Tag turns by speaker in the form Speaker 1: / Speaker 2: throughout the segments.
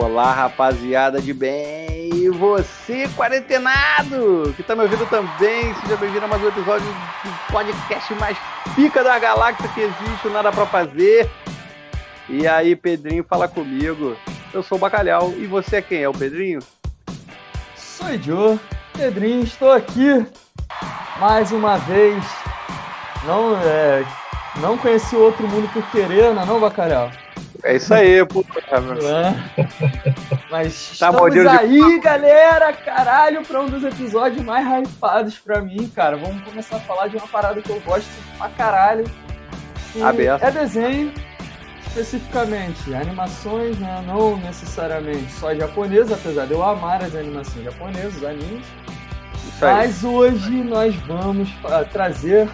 Speaker 1: Olá, rapaziada de bem! E você, quarentenado, que tá me ouvindo também, seja bem-vindo a mais um episódio do podcast mais pica da galáxia que existe, Nada Pra Fazer. E aí, Pedrinho, fala comigo. Eu sou o Bacalhau, e você é quem? É o Pedrinho?
Speaker 2: Sou o Joe, Pedrinho, estou aqui mais uma vez. Não, é, não conheci o outro mundo por querer, não, não Bacalhau?
Speaker 1: É isso aí, pô.
Speaker 2: É. Mas tá estamos aí, de... galera, caralho, para um dos episódios mais hypados para mim, cara. Vamos começar a falar de uma parada que eu gosto pra caralho.
Speaker 1: Aberto.
Speaker 2: É desenho, especificamente. Animações, né? não necessariamente só japonesa, apesar de eu amar as animações japonesas, os animes. Mas hoje nós vamos trazer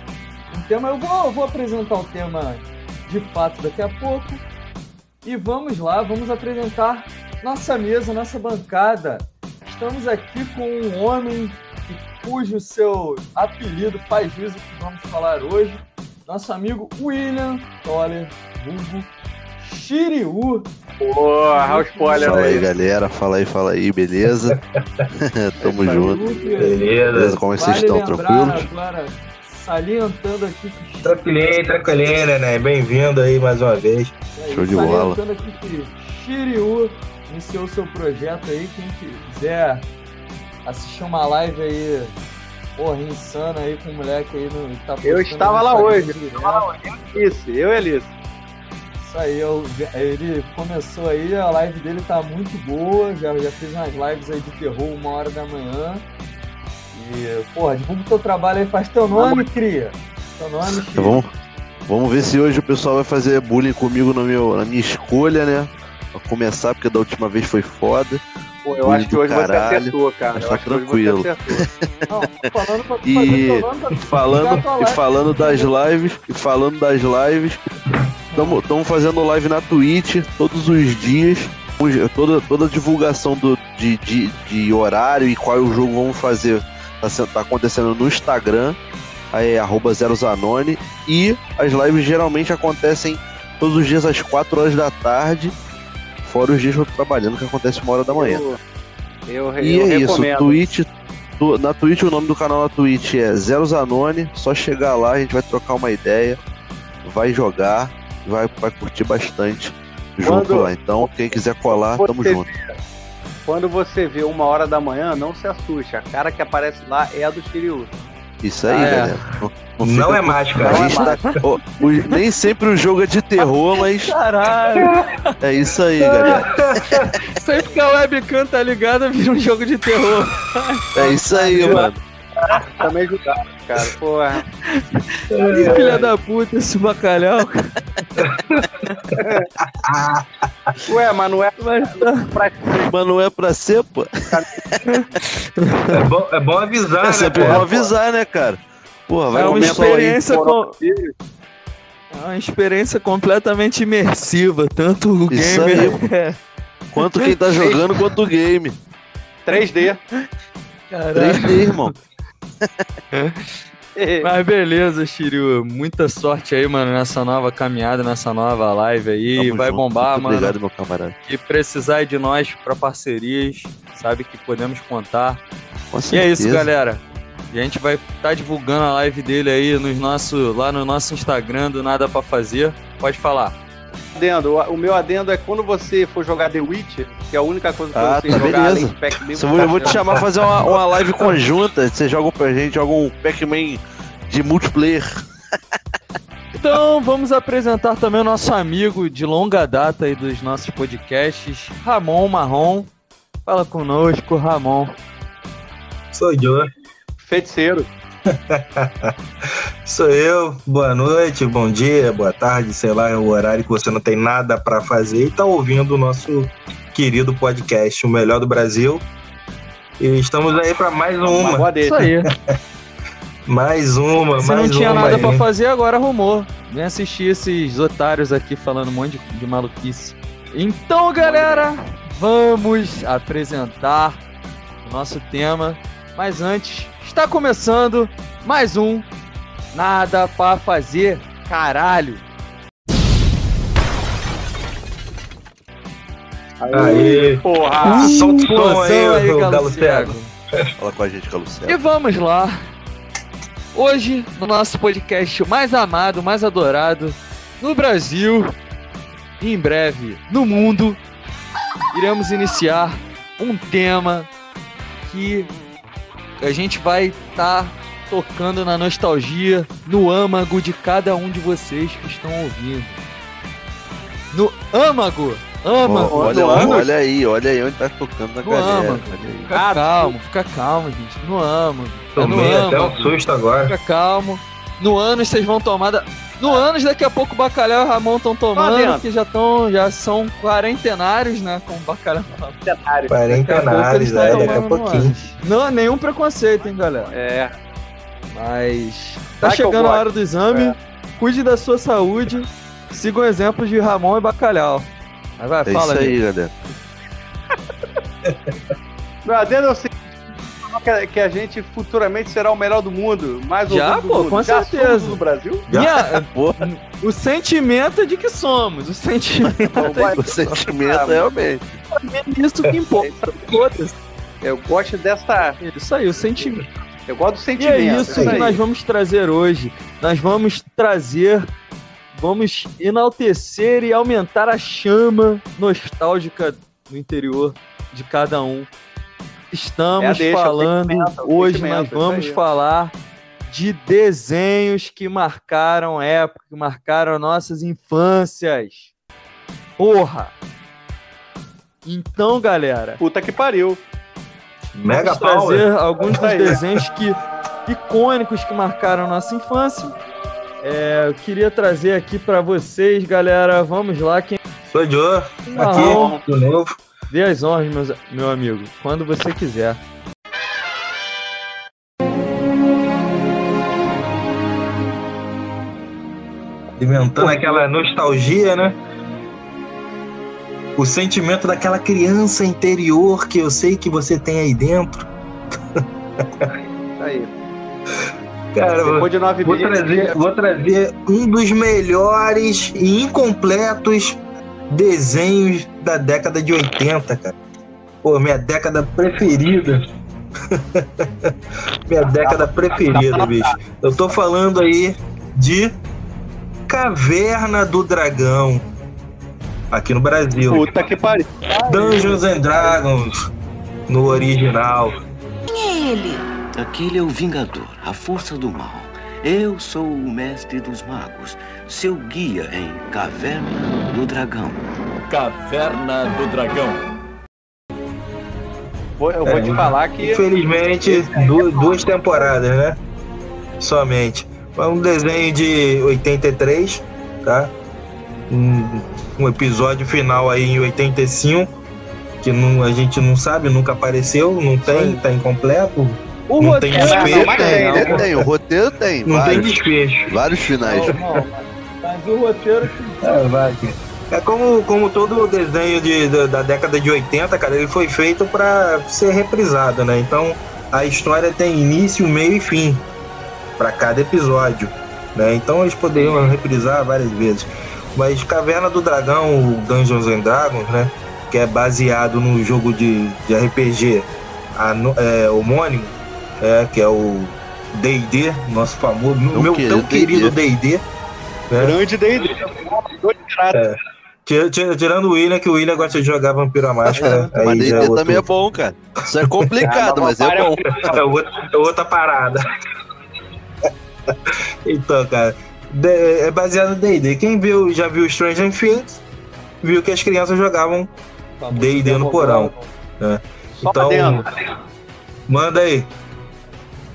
Speaker 2: um tema. Eu vou, eu vou apresentar o tema de fato daqui a pouco e vamos lá, vamos apresentar nossa mesa, nossa bancada. Estamos aqui com um homem cujo seu apelido faz jus ao que vamos falar hoje. Nosso amigo William Toller, vulgo Shiryu.
Speaker 1: Porra, o spoiler
Speaker 3: Fala aí, galera. Fala aí, fala aí, beleza? Tamo junto.
Speaker 1: Beleza. beleza.
Speaker 3: Como é que vocês estão? Tranquilos?
Speaker 2: Agora, salientando aqui que.
Speaker 4: Tranquilinho, tranquilinho, né? Bem-vindo aí mais uma vez.
Speaker 3: Aí, Show de bola.
Speaker 2: Salientando aqui que Shiryu iniciou seu projeto aí. Quem quiser assistir uma live aí, porra, insana aí com o moleque aí no.
Speaker 1: Tá eu estava lá hoje. Eu estava lá hoje. Isso, eu e Alice.
Speaker 2: Isso aí, eu, ele começou aí, a live dele tá muito boa, já, já fez umas lives aí de terror uma hora da manhã. E, porra, divulga o teu trabalho aí, faz teu nome, cria. Teu nome,
Speaker 3: tá vamos, vamos ver se hoje o pessoal vai fazer bullying comigo no meu, na minha escolha, né? Pra começar, porque da última vez foi foda.
Speaker 1: Pô, eu acho que hoje caralho, você acertou, cara.
Speaker 3: Mas tá tranquilo. Não, falando pra e falando, e falando das lives, e falando das lives, estamos fazendo live na Twitch todos os dias. Toda, toda a divulgação do, de, de, de horário e qual é o jogo vamos fazer Tá, tá acontecendo no Instagram, aí é arroba Zerozanone, e as lives geralmente acontecem todos os dias às 4 horas da tarde, fora os dias que eu tô trabalhando, que acontece uma hora da manhã.
Speaker 1: Eu, eu,
Speaker 3: e
Speaker 1: eu
Speaker 3: é isso, Twitch, na Twitch, o nome do canal na Twitch é Zero Zanone, só chegar lá, a gente vai trocar uma ideia, vai jogar, vai, vai curtir bastante junto Quando lá. Então, quem quiser colar, tamo junto.
Speaker 1: Quando você vê uma hora da manhã, não se assuste. A cara que aparece lá é a do Shiryu.
Speaker 3: Isso aí, ah, é. galera.
Speaker 4: Não, não é mágica.
Speaker 3: A gente tá, oh, o, nem sempre o jogo é de terror, mas.
Speaker 2: Caralho!
Speaker 3: É isso aí, galera.
Speaker 2: sempre que a webcam tá ligada, vira um jogo de terror.
Speaker 3: É isso aí, mano.
Speaker 1: Também ajudar, cara. Porra.
Speaker 2: Filha da puta, esse bacalhau.
Speaker 1: Ué, mas não é
Speaker 3: mas, tá. pra... mas não é pra ser, pô.
Speaker 4: É bom, é bom avisar, é
Speaker 3: né? sempre bom avisar, né, cara?
Speaker 2: Porra, vai é uma experiência com... É uma experiência completamente imersiva, tanto o Isso gamer
Speaker 3: é... quanto quem tá jogando quanto o game.
Speaker 1: 3D.
Speaker 3: Caralho. 3D, irmão.
Speaker 2: Mas beleza, Shiryu. Muita sorte aí, mano, nessa nova caminhada, nessa nova live aí. Tamo Vai junto. bombar,
Speaker 3: Muito
Speaker 2: mano.
Speaker 3: Obrigado, meu camarada.
Speaker 2: E precisar de nós para parcerias, sabe que podemos contar. Com e é isso, galera. E a gente vai estar tá divulgando a live dele aí nos nosso, lá no nosso Instagram do Nada para Fazer. Pode falar
Speaker 1: adendo. O, meu adendo é quando você for jogar The Witcher, que é a única coisa que
Speaker 3: ah,
Speaker 1: você
Speaker 3: tá jogar beleza. Pac-Man. Eu vou te chamar pra fazer uma, uma live conjunta. Você joga pra gente, joga um Pac-Man de multiplayer.
Speaker 2: Então vamos apresentar também o nosso amigo de longa data aí dos nossos podcasts, Ramon Marrom. Fala conosco, Ramon.
Speaker 4: Sou eu.
Speaker 1: Feiticeiro.
Speaker 4: Sou eu. Boa noite, bom dia, boa tarde, sei lá, é o horário que você não tem nada para fazer e tá ouvindo o nosso querido podcast, o melhor do Brasil. E estamos aí para mais uma.
Speaker 2: uma Isso aí.
Speaker 4: mais uma,
Speaker 2: Você
Speaker 4: mais
Speaker 2: não tinha
Speaker 4: uma
Speaker 2: nada para fazer, agora arrumou. Vem assistir esses otários aqui falando um monte de, de maluquice. Então, galera, vamos apresentar o nosso tema. Mas antes, Está começando mais um Nada para fazer, caralho.
Speaker 4: Aí, porra! Solta o som aí, aí Galo Cego.
Speaker 3: Fala com a gente, Galo Cego.
Speaker 2: E vamos lá. Hoje, no nosso podcast mais amado, mais adorado, no Brasil e em breve no mundo, iremos iniciar um tema que a gente vai estar tá tocando na nostalgia, no âmago de cada um de vocês que estão ouvindo. No âmago! Âmago!
Speaker 3: Oh, olha, olha aí, olha aí onde tá tocando na no galera. Âmago.
Speaker 2: Fica calmo, fica calmo, gente. No âmago.
Speaker 4: Tomei é no até âmago. um susto agora.
Speaker 2: Fica calmo. No ano vocês vão tomar. Da... No anos, daqui a pouco o Bacalhau e o Ramon estão tomando, que já estão, já são quarentenários, né? Com o Bacalhau.
Speaker 4: Quarentenários. Quarentenários, é, daqui a pouquinho.
Speaker 2: Não, nenhum preconceito, hein, galera.
Speaker 1: É.
Speaker 2: Mas tá Vai chegando a hora do exame. É. Cuide da sua saúde. Siga o exemplo de Ramon e Bacalhau.
Speaker 3: Aí vai, é fala isso aí, galera.
Speaker 1: Meu adendo é o seguinte, que a gente futuramente será o melhor do mundo, mais
Speaker 2: Já, pô,
Speaker 1: mundo.
Speaker 2: com Já certeza.
Speaker 1: no Brasil?
Speaker 2: Já. o sentimento é de que somos. O sentimento,
Speaker 3: é, o sentimento realmente.
Speaker 2: É isso que importa.
Speaker 1: Eu gosto dessa.
Speaker 2: Isso aí, o sentimento.
Speaker 1: Eu gosto do sentimento.
Speaker 2: E é isso que nós vamos trazer hoje. Nós vamos trazer vamos enaltecer e aumentar a chama nostálgica no interior de cada um. Estamos é falando, hoje nós vamos falar de desenhos que marcaram época, que marcaram nossas infâncias. Porra! Então, galera.
Speaker 1: Puta que pariu.
Speaker 2: Mega vamos trazer power. alguns dos desenhos que icônicos que marcaram nossa infância é, eu queria trazer aqui para vocês, galera. Vamos lá. Quem...
Speaker 4: Sou Joe, aqui, de novo.
Speaker 2: Dê as honras, meus, meu amigo, quando você quiser.
Speaker 4: Alimentando aquela nostalgia, né? O sentimento daquela criança interior que eu sei que você tem aí dentro.
Speaker 1: aí.
Speaker 4: Cara, Depois de nove vou, meses, trazer, vou trazer um dos melhores e incompletos desenhos da década de 80, cara. Pô, minha década preferida. minha década preferida, bicho. Eu tô falando aí de Caverna do Dragão. Aqui no Brasil.
Speaker 1: Puta que pariu.
Speaker 4: Dungeons and Dragons no original.
Speaker 5: Quem é ele? Aquele é o Vingador, a força do mal. Eu sou o mestre dos magos, seu guia em Caverna do Dragão.
Speaker 6: Caverna do Dragão.
Speaker 1: Eu vou é, te falar que.
Speaker 4: Infelizmente, duas, duas temporadas, né? Somente. Foi um desenho de 83, tá? Um, um episódio final aí em 85, que não, a gente não sabe, nunca apareceu, não tem, tá incompleto
Speaker 3: o não roteiro tem desfecho. Não, tem, né? tem, o roteiro tem.
Speaker 4: Não vários, tem desfecho.
Speaker 3: Vários finais. Não, não,
Speaker 2: mas, o roteiro.
Speaker 4: É, vai. É como, como todo desenho de, de, da década de 80, cara, ele foi feito para ser reprisado, né? Então a história tem início, meio e fim para cada episódio, né? Então eles poderiam reprisar várias vezes. Mas Caverna do Dragão, o Dungeons and Dragons, né? Que é baseado no jogo de, de RPG a, é, homônimo, é, que é o D&D, nosso famoso, meu, meu tão querido D&D.
Speaker 1: Né? Grande D&D.
Speaker 4: É. Tirando o William, que o William gosta de jogar Vampiro à Máscara.
Speaker 3: É, mas D&D é outro... também é bom, cara. Isso é complicado, mas é bom.
Speaker 4: É outra, é outra parada. então, cara, é baseado no D&D. Quem viu, já viu Stranger Things, viu que as crianças jogavam D&D no porão. Né? Então, manda aí.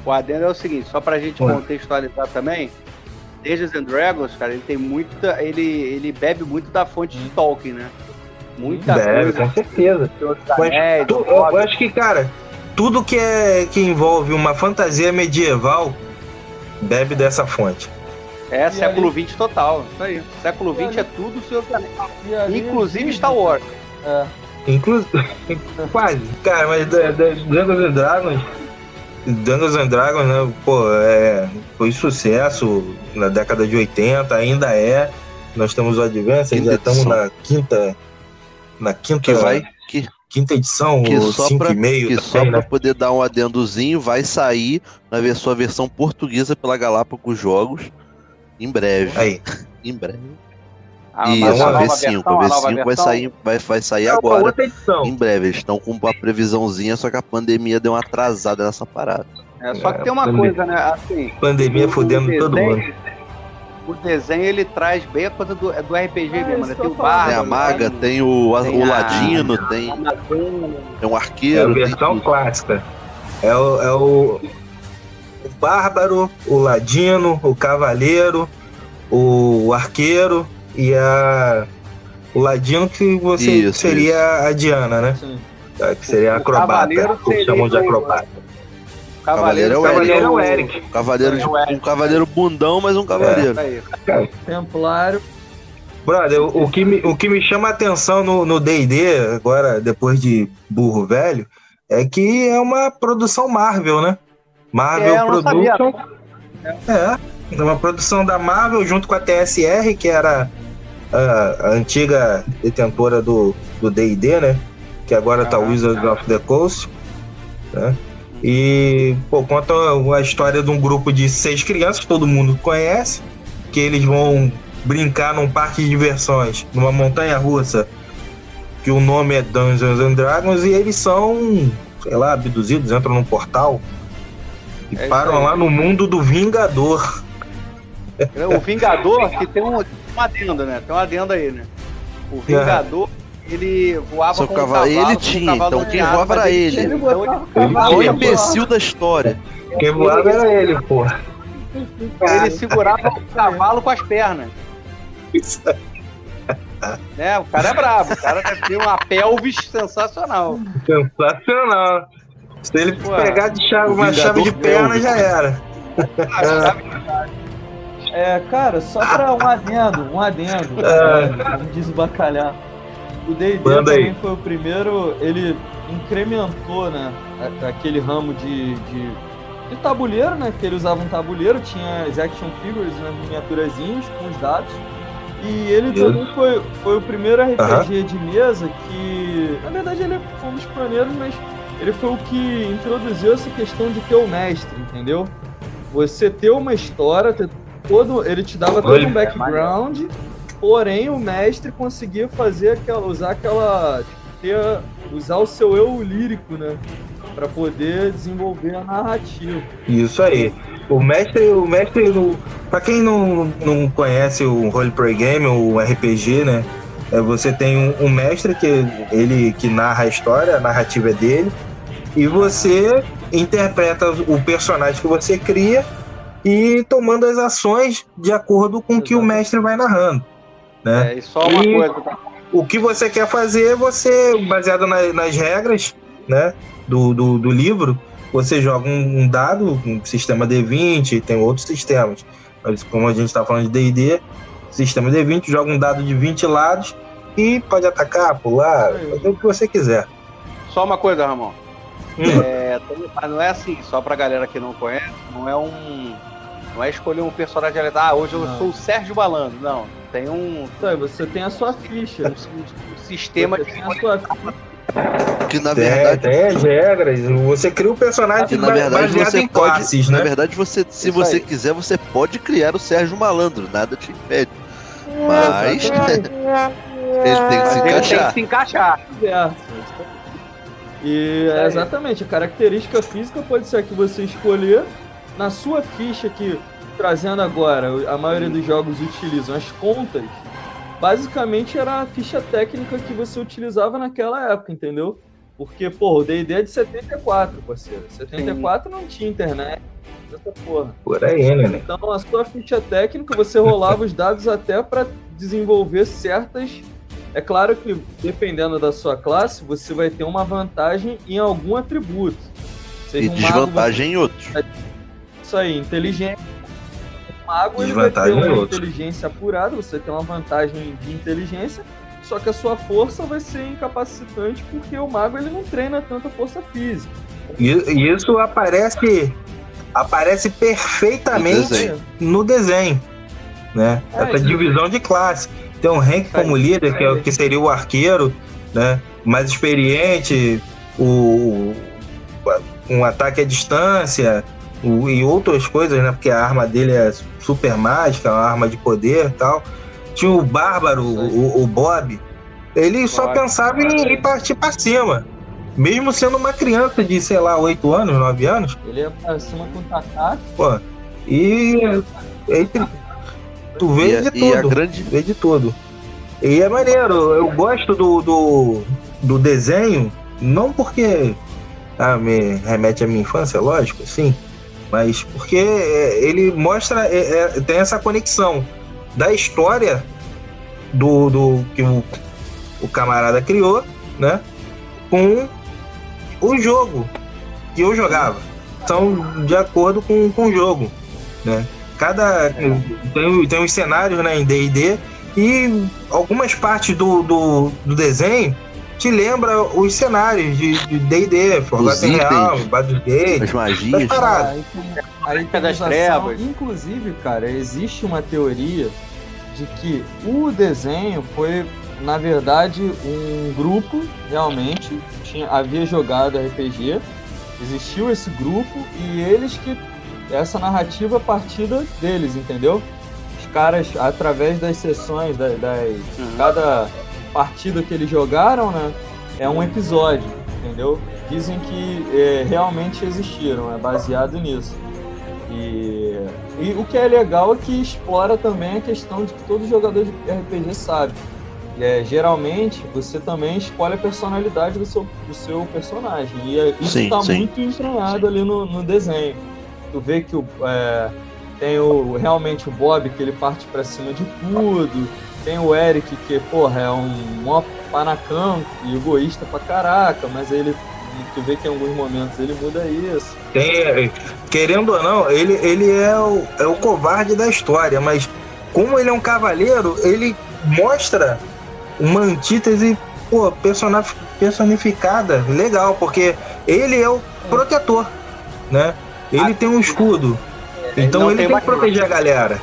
Speaker 1: O adendo é o seguinte, só pra gente contextualizar também, Dungeons and Dragons, cara, ele tem muita. Ele, ele bebe muito da fonte de Tolkien, né?
Speaker 4: Muita bebe, coisa. com certeza. Mas, tu, eu acho que, cara, tudo que, é, que envolve uma fantasia medieval bebe dessa fonte.
Speaker 1: É, e século XX total. Isso aí. Século XX é tudo seu Inclusive Star Wars.
Speaker 4: É. Inclu... Quase. Cara, mas Dungeons and Dragons Dungeons and Dragons, né, pô, é, foi sucesso na década de 80, ainda é. Nós temos o Advance, já estamos na quinta, na quinta.
Speaker 3: Que vai. Que,
Speaker 4: quinta edição, que ou cinco pra, e meio.
Speaker 3: Que também, só né? para poder dar um adendozinho, vai sair na sua versão portuguesa pela Galápagos Jogos em breve.
Speaker 4: Aí.
Speaker 3: em breve. Ah, Isso, a V5. A V5 vai sair, vai, vai sair é agora. Em breve. Eles estão com uma previsãozinha, só que a pandemia deu uma atrasada nessa parada.
Speaker 1: É, só que tem uma coisa, né? Assim,
Speaker 4: pandemia fudendo todo mundo
Speaker 1: o desenho ele traz bem a coisa do, é do RPG é, mesmo, né? Tem o bardo.
Speaker 3: Tem a maga, tem o, tem o ladino, a... tem, tem um arqueiro.
Speaker 4: É a versão clássica. É o, é o, o bárbaro, o ladino, o cavaleiro, o arqueiro e a o ladino que você isso, seria isso. a Diana, né? Sim. Que seria a acrobata, que chamam de acrobata.
Speaker 3: Cavaleiro, é cavaleiro é o Eric. Cavaleiro, de, um cavaleiro bundão, mas um cavaleiro.
Speaker 2: É. Templário.
Speaker 4: Brother, o, o, que me, o que me chama a atenção no D&D, agora, depois de Burro Velho, é que é uma produção Marvel, né? Marvel é, Production. É, é uma produção da Marvel junto com a TSR, que era a, a antiga detentora do D&D, né? Que agora ah, tá Wizards of the Coast, né? E, pô, conta a história de um grupo de seis crianças que todo mundo conhece, que eles vão brincar num parque de diversões, numa montanha russa, que o nome é Dungeons and Dragons, e eles são, sei lá, abduzidos, entram num portal e é param lá no mundo do Vingador.
Speaker 1: O Vingador, que tem um, um adendo, né? Tem um adendo aí, né? O é. Ele voava com cavalo, um cavalo.
Speaker 3: Ele tinha, então quem voava era ele. ele. Então, ele o imbecil da história.
Speaker 4: Quem voava era ele, porra.
Speaker 1: Ele segurava o cavalo com as pernas. Isso. É, o cara é brabo, o cara ter uma pelvis sensacional.
Speaker 4: Sensacional. Se ele Pô, pegar de chave, uma chave de perna, já era.
Speaker 2: É, cara, só pra um adendo, um adendo, é. como diz o bacalhau. O D&D também foi o primeiro, ele incrementou, né, aquele ramo de, de, de, tabuleiro, né, que ele usava um tabuleiro, tinha as action figures, né, miniaturazinhos com os dados, e ele também foi, foi o primeiro RPG de mesa que, na verdade, ele foi um dos pioneiros, mas ele foi o que introduziu essa questão de ter o mestre, entendeu? Você ter uma história, ter todo, ele te dava todo um background Porém, o mestre conseguia fazer aquela, usar aquela, ter, usar o seu eu lírico, né, para poder desenvolver a narrativa.
Speaker 4: Isso aí. O mestre, o mestre, para quem não, não conhece o roleplay game, o RPG, né, é, você tem um, um, mestre que ele que narra a história, a narrativa é dele, e você interpreta o personagem que você cria e tomando as ações de acordo com o que o mestre vai narrando. Né?
Speaker 1: É, e só uma e coisa. Tá?
Speaker 4: O que você quer fazer, você, baseado na, nas regras né, do, do, do, livro, você joga um, um, dado, um sistema D20, tem outros sistemas. Mas como a gente está falando de DD, sistema D20, joga um dado de 20 lados e pode atacar, pular, fazer o que você quiser.
Speaker 1: Só uma coisa, Ramon. Hum. É, não é assim, só pra galera que não conhece, não é um. Não é escolher um personagem ali, ah, hoje eu não. sou o Sérgio Balando. Não, tem um.
Speaker 2: Então, você tem a sua ficha. Um,
Speaker 1: um sistema você de. a sua
Speaker 3: Que na verdade.
Speaker 4: Tem, as regras. Você cria um personagem que,
Speaker 3: na verdade, você em pode, classes, né? Na verdade, você, se Isso você aí. quiser, você pode criar o Sérgio Malandro, nada te impede. Mas. ele tem que se encaixar. Ele tem que
Speaker 1: se encaixar.
Speaker 2: É. E é exatamente, a característica física pode ser a que você escolher na sua ficha que trazendo agora, a maioria dos jogos utilizam as contas, basicamente era a ficha técnica que você utilizava naquela época, entendeu? Porque, pô, o D&D é de 74, parceiro. 74 Sim. não tinha internet, essa porra.
Speaker 4: Por aí, né?
Speaker 2: Então, a sua ficha técnica, você rolava os dados até para desenvolver certas... É claro que, dependendo da sua classe, você vai ter uma vantagem em algum atributo.
Speaker 3: Seja e um desvantagem mago, em outros.
Speaker 2: Isso aí, inteligência mago ele vai ter uma inteligência apurada, você tem uma vantagem de inteligência, só que a sua força vai ser incapacitante porque o mago ele não treina tanta força física.
Speaker 4: E isso aparece aparece perfeitamente desenho. no desenho, né? É, Essa divisão de classe. Tem um Hank como líder, que, é, que seria o arqueiro, né? Mais experiente, o, um ataque à distância o, e outras coisas, né? Porque a arma dele é super mágica, uma arma de poder e tal. Tinha o Bárbaro, o, o Bob. Ele só pensava em, em partir para cima. Mesmo sendo uma criança de, sei lá, 8 anos, 9 anos.
Speaker 2: Ele ia pra cima com o.
Speaker 4: Pô, e. Entre, tu vê e, de tudo. Grande... Vê de tudo. E é maneiro, eu gosto do, do, do desenho, não porque ah, me remete à minha infância, lógico, sim, mas porque é, ele mostra, é, é, tem essa conexão da história do, do que o, o camarada criou, né, com o jogo que eu jogava. São de acordo com, com o jogo, né? Cada tem, tem os cenários né, em D&D e algumas partes do, do, do desenho te lembra os cenários de D&D, Forgotten Realms, Baldur's Gate,
Speaker 3: as magias, a,
Speaker 2: a das trevas. Inclusive, cara, existe uma teoria de que o desenho foi, na verdade, um grupo realmente tinha havia jogado RPG, existiu esse grupo e eles que essa narrativa partida deles, entendeu? Os caras através das sessões das, das uhum. cada partida que eles jogaram, né? É um episódio, entendeu? Dizem que é, realmente existiram, é baseado nisso. E, e, o que é legal é que explora também a questão de que todo jogador de RPG sabe. É, geralmente você também escolhe a personalidade do seu, do seu personagem. E é, isso está muito entranhado ali no, no, desenho. Tu vê que o, é, tem o, realmente o Bob que ele parte para cima de tudo tem o Eric, que, porra, é um mó panacão e egoísta pra caraca, mas ele, tu vê que em alguns momentos ele muda isso.
Speaker 4: Tem, querendo ou não, ele, ele é, o, é o covarde da história, mas como ele é um cavaleiro, ele mostra uma antítese pô, personificada, legal, porque ele é o protetor, né? Ele tem um escudo. Então ele tem que proteger a galera.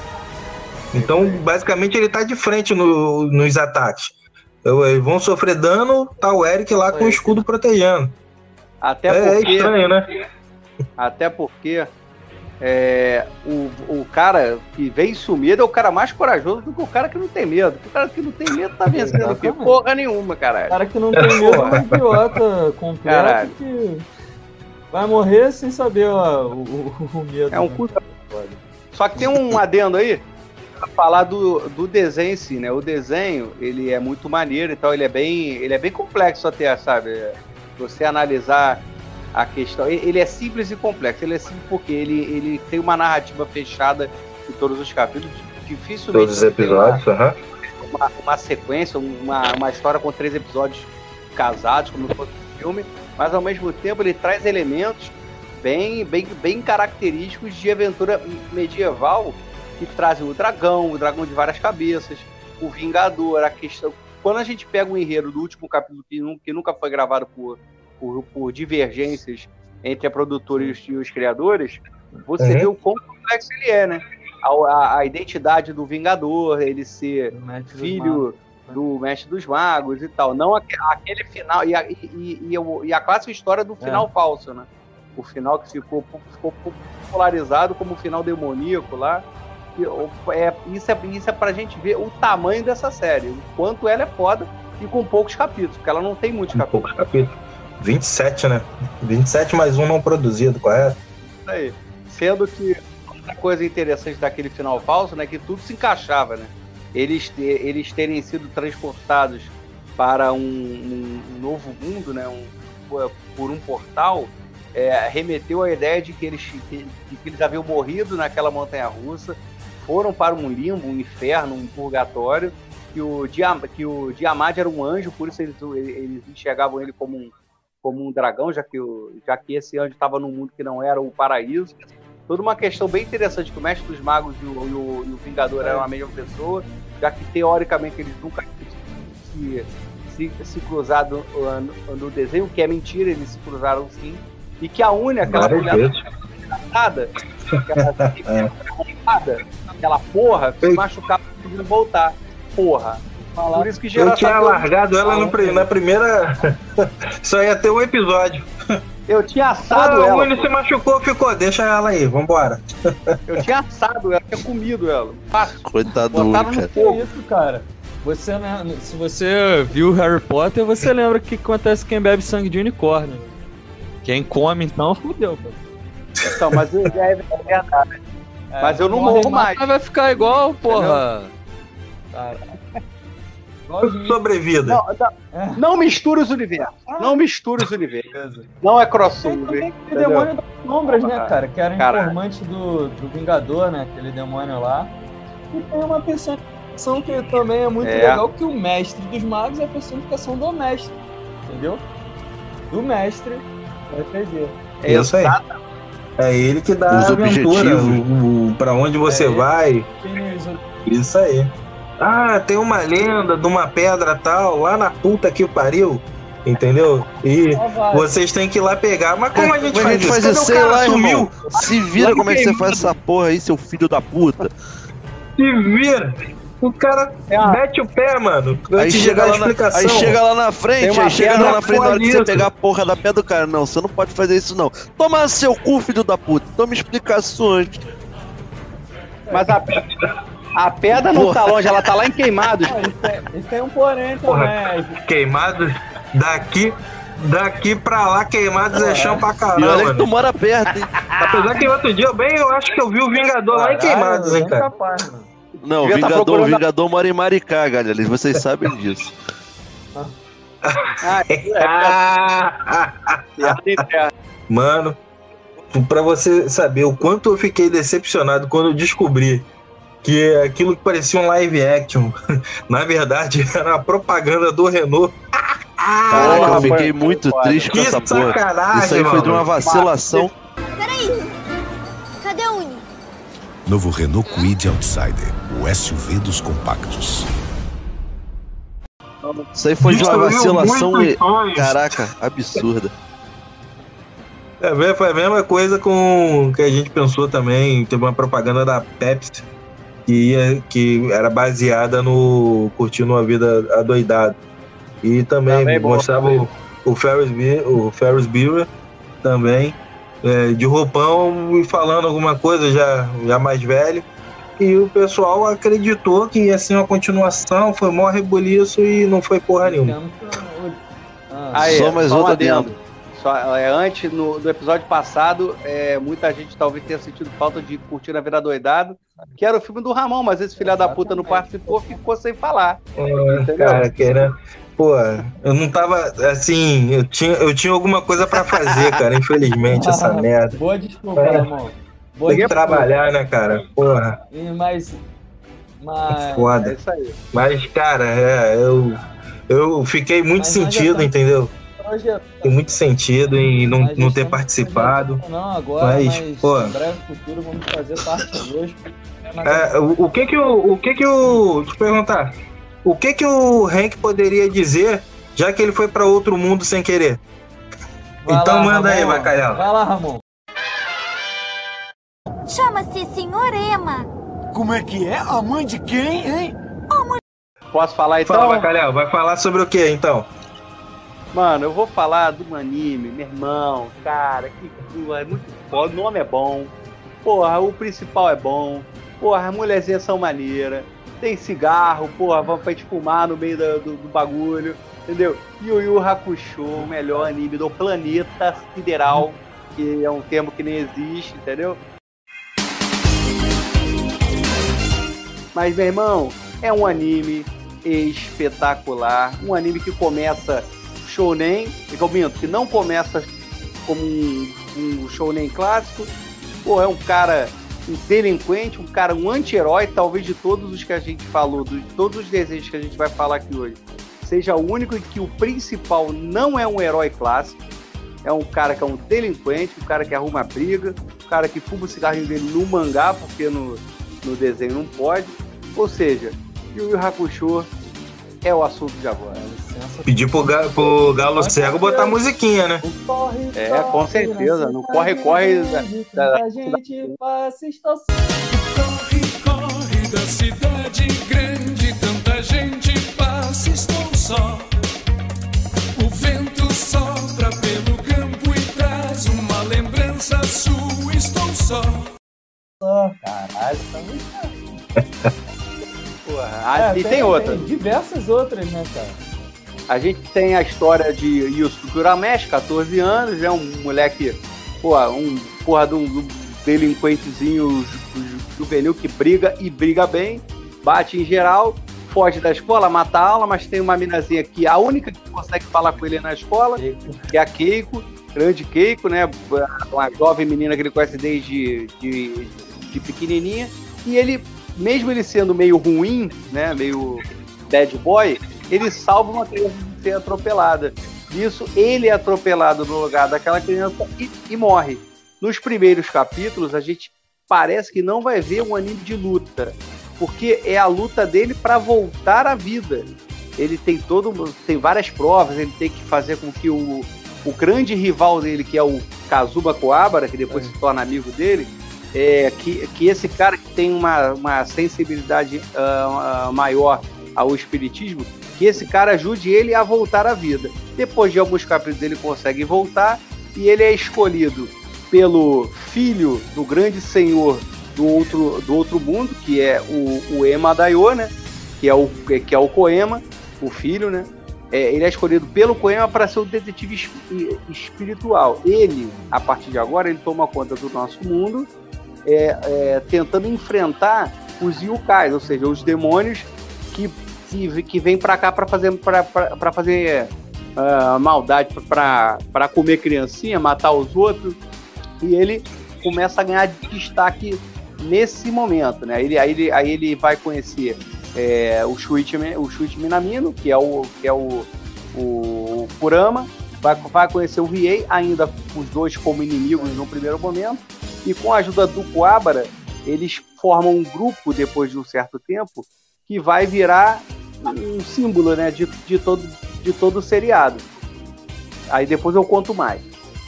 Speaker 4: Então, basicamente, ele tá de frente no, nos ataques. Eles vão sofrer dano, tá o Eric lá com o escudo protegendo.
Speaker 1: Até é, porque, é estranho, né? Até porque é, o, o cara que vem sumido é o cara mais corajoso do que o cara que não tem medo. O cara que não tem medo tá vencendo aqui porra nenhuma, caralho.
Speaker 2: O cara que não tem medo é um idiota completo caralho. que vai morrer sem saber ó, o, o, o medo.
Speaker 1: É um né? Só que tem um adendo aí falar do, do desenho em si, né? O desenho, ele é muito maneiro, então ele é bem, ele é bem complexo até, sabe? Você analisar a questão, ele é simples e complexo. Ele é simples porque ele, ele tem uma narrativa fechada em todos os capítulos, dificilmente
Speaker 4: todos os episódios,
Speaker 1: uma, uma, uma, sequência, uma, uma história com três episódios casados, como fosse um filme, mas ao mesmo tempo ele traz elementos bem, bem, bem característicos de aventura medieval que trazem o dragão, o dragão de várias cabeças, o Vingador, a questão. Quando a gente pega o enredo do último capítulo que, que nunca foi gravado por, por, por, divergências entre a produtora e os, e os criadores, você uhum. vê o quão complexo ele é, né? A, a, a identidade do Vingador, ele ser filho do Mestre dos Magos e tal. Não aquele final. E a, e, e, e a clássica história do final é. falso, né? O final que ficou, ficou popularizado como o final demoníaco lá é, isso, é, isso é pra gente ver o tamanho dessa série, o quanto ela é foda e com poucos capítulos, porque ela não tem muitos
Speaker 4: com
Speaker 1: capítulos.
Speaker 4: Poucos capítulos. 27, né? 27 mais um não produzido, correto?
Speaker 1: Isso aí. Sendo que outra coisa interessante daquele final falso, né, que tudo se encaixava, né? Eles, eles terem sido transportados para um, um, novo mundo, né, um, por um portal, é, remeteu à ideia de que eles, que, que eles haviam morrido naquela montanha russa foram para um limbo, um inferno, um purgatório, que o, Diam que o Diamad era um anjo, por isso eles, eles enxergavam ele como um, como um dragão, já que, o, já que esse anjo estava num mundo que não era o paraíso. Toda uma questão bem interessante, que o Mestre dos Magos e o, e o, e o Vingador eram a mesma pessoa, já que teoricamente eles nunca se, se, se cruzaram no, no desenho, que é mentira, eles se cruzaram sim, e que a Uni, aquela mulher engraçada, aquela, aquela porra, se machucar, não voltar. Porra.
Speaker 4: falar. Por isso que Eu tinha largado ela no, na primeira. Só ia ter um episódio.
Speaker 1: Eu tinha assado ah, ela.
Speaker 4: O Willi se machucou, ficou. Deixa ela aí, vambora.
Speaker 1: Eu tinha assado ela, tinha comido ela.
Speaker 3: Fácil. Coitado Botaram
Speaker 7: no fogo. isso, cara. Você, né, se você viu Harry Potter, você lembra o que acontece quem bebe sangue de unicórnio. Quem come, então, fudeu, cara.
Speaker 1: Então, mas é, é verdade. É, mas eu não morro mais.
Speaker 7: Vai ficar igual, porra. Cara.
Speaker 4: Sobrevida.
Speaker 1: Não, não, não mistura os universos. Não mistura os universos. Não é crossover.
Speaker 7: O demônio das sombras, né, cara? Que era informante do, do Vingador, né? Aquele demônio lá. E tem uma personificação que também é muito é. legal, que o mestre dos magos é a personificação do mestre. Entendeu? Do mestre do RPG.
Speaker 4: É isso aí. É ele que dá Os a aventura, o, o, pra onde você é vai. Isso aí. Ah, tem uma lenda de uma pedra tal, lá na puta que pariu. Entendeu? E vocês têm que ir lá pegar. Mas como a gente
Speaker 3: faz, a gente faz isso? Sei lá, sumiu? Irmão. Se vira como é que você faz essa porra aí, seu filho da puta.
Speaker 4: Se vira. O cara é. mete o pé, mano.
Speaker 3: Aí chega, lá na, aí chega lá na frente, aí chega lá na frente na hora de você pegar a porra da pé do cara. Não, você não pode fazer isso não. Toma seu cu, filho da puta. Toma explicações.
Speaker 1: Mas a, a pedra não tá longe, ela tá lá em Queimados.
Speaker 7: Isso tem um porém também.
Speaker 4: Queimados daqui daqui pra lá, queimados é chão pra caramba. E olha
Speaker 3: que tu mora perto, hein?
Speaker 4: Apesar que outro dia, bem, eu acho que eu vi o Vingador Caralho, lá em queimados, hein, cara. Capaz, mano.
Speaker 3: Não, o Vingador, tá Vingador mora em Maricá, galera. Vocês sabem disso.
Speaker 4: ah, é. Mano, pra você saber o quanto eu fiquei decepcionado quando eu descobri que aquilo que parecia um live action, na verdade era a propaganda do Renault.
Speaker 3: Caraca, eu fiquei muito triste com essa porra. Isso aí foi de uma vacilação. Peraí,
Speaker 8: cadê o Uni? Novo Renault Kwid Outsider, o SUV dos compactos.
Speaker 3: Isso aí foi de uma vacilação, e... caraca, absurda.
Speaker 4: É, foi a mesma coisa com que a gente pensou também. Teve uma propaganda da Pepsi que, ia, que era baseada no Curtindo uma Vida Adoidado. E também, também mostrava bom, o, o, Ferris, o Ferris Bueller também, é, de roupão e falando alguma coisa já, já mais velho. E o pessoal acreditou que ia ser uma continuação, foi mó rebuliço e não foi porra nenhuma.
Speaker 1: Ah, Aí, só mais outra dentro. Só, é, antes, no, no episódio passado, é, muita gente talvez tenha sentido falta de curtir a vida doidado, que era o filme do Ramon, mas esse filho da puta não participou, ficou sem falar.
Speaker 4: É, cara, que era. Pô, eu não tava. Assim, eu tinha, eu tinha alguma coisa pra fazer, cara, infelizmente, essa merda.
Speaker 7: Boa desculpa, é. Ramon.
Speaker 4: Boa Tem que trabalhar, né, cara? Porra.
Speaker 7: Mas. Mas.
Speaker 4: Foda. É isso aí. Mas, cara, é, eu. Eu fiquei muito mas sentido, entendeu? Tem muito sentido em não, não ter participado.
Speaker 7: Não, agora, mas, mas pô, em breve futuro vamos fazer parte hoje.
Speaker 4: É, o, o que que o, o que que o, te perguntar, o que que o Hank poderia dizer, já que ele foi para outro mundo sem querer? Vai então lá, manda Ramon. aí, Bacalhau.
Speaker 7: Vai lá, Ramon.
Speaker 8: Chama-se Senhor Ema.
Speaker 9: Como é que é? A mãe de quem, hein?
Speaker 1: Mãe... Posso falar então?
Speaker 4: Fala, Bacalhau, vai falar sobre o que então?
Speaker 1: Mano, eu vou falar do anime, meu irmão, cara, que é muito foda, o nome é bom, porra, o principal é bom, porra, as mulherzinhas são maneiras, tem cigarro, porra, vamos pra gente fumar no meio do, do, do bagulho, entendeu? Yu Yu Hakusho, o melhor anime do planeta sideral, que é um termo que nem existe, entendeu? Mas, meu irmão, é um anime espetacular, um anime que começa shounen, minto, que não começa como um, um shounen clássico, pô, é um cara um delinquente, um cara, um anti-herói, talvez de todos os que a gente falou, de todos os desenhos que a gente vai falar aqui hoje, seja o único em que o principal não é um herói clássico, é um cara que é um delinquente, um cara que arruma briga, um cara que fuma o cigarrinho dele no mangá, porque no, no desenho não pode. Ou seja, Yu Yu Hakusho é o assunto de agora.
Speaker 4: Pedir pro, ga, pro Galo Cego botar a musiquinha, né?
Speaker 1: Corre, é, com certeza. No corre, corre. Da, da, da gente passa estação. Corre, corre da cidade grande. Tanta gente passa,
Speaker 10: estou só. O vento sopra pelo campo e traz uma lembrança sua. Estou só.
Speaker 2: Oh, caralho, tá muito.
Speaker 1: Porra, ah, é, e tem, tem outras. Tem
Speaker 7: diversas outras, né, cara?
Speaker 1: A gente tem a história de Yusuke Uramesh, 14 anos, é um moleque, porra, um porra de um delinquentezinho juvenil que briga e briga bem, bate em geral, foge da escola, mata a aula, mas tem uma minazinha que a única que consegue falar com ele na escola, que é a Keiko, grande Keiko, né? Uma jovem menina que ele conhece desde de, de pequenininha. E ele, mesmo ele sendo meio ruim, né? Meio bad boy, ele salva uma criança de ser atropelada. Isso, ele é atropelado no lugar daquela criança e, e morre. Nos primeiros capítulos, a gente parece que não vai ver um anime de luta, porque é a luta dele para voltar à vida. Ele tem todo, tem várias provas, ele tem que fazer com que o, o grande rival dele, que é o Kazuma Koabara, que depois é. se torna amigo dele, é, que, que esse cara que tem uma, uma sensibilidade uh, maior ao espiritismo, que esse cara ajude ele a voltar à vida. Depois de alguns capítulos ele consegue voltar e ele é escolhido pelo filho do grande senhor do outro, do outro mundo, que é o, o Ema Daio, né? Que é o, que é o Koema, o filho, né? É, ele é escolhido pelo Koema para ser o detetive espiritual. Ele, a partir de agora, ele toma conta do nosso mundo, é, é, tentando enfrentar os yukais, ou seja, os demônios que, que, que vêm para cá para fazer, pra, fazer uh, maldade, para comer criancinha, matar os outros. E ele começa a ganhar destaque nesse momento, né? Ele, aí, ele, aí ele vai conhecer é, o Shuichi, o Shuichi Minamino, que é o, que é o, o Kurama, vai, vai conhecer o Riei, ainda os dois como inimigos no primeiro momento, e com a ajuda do Kuabara, eles formam um grupo depois de um certo tempo que vai virar um símbolo né, de, de, todo, de todo o seriado. Aí depois eu conto mais.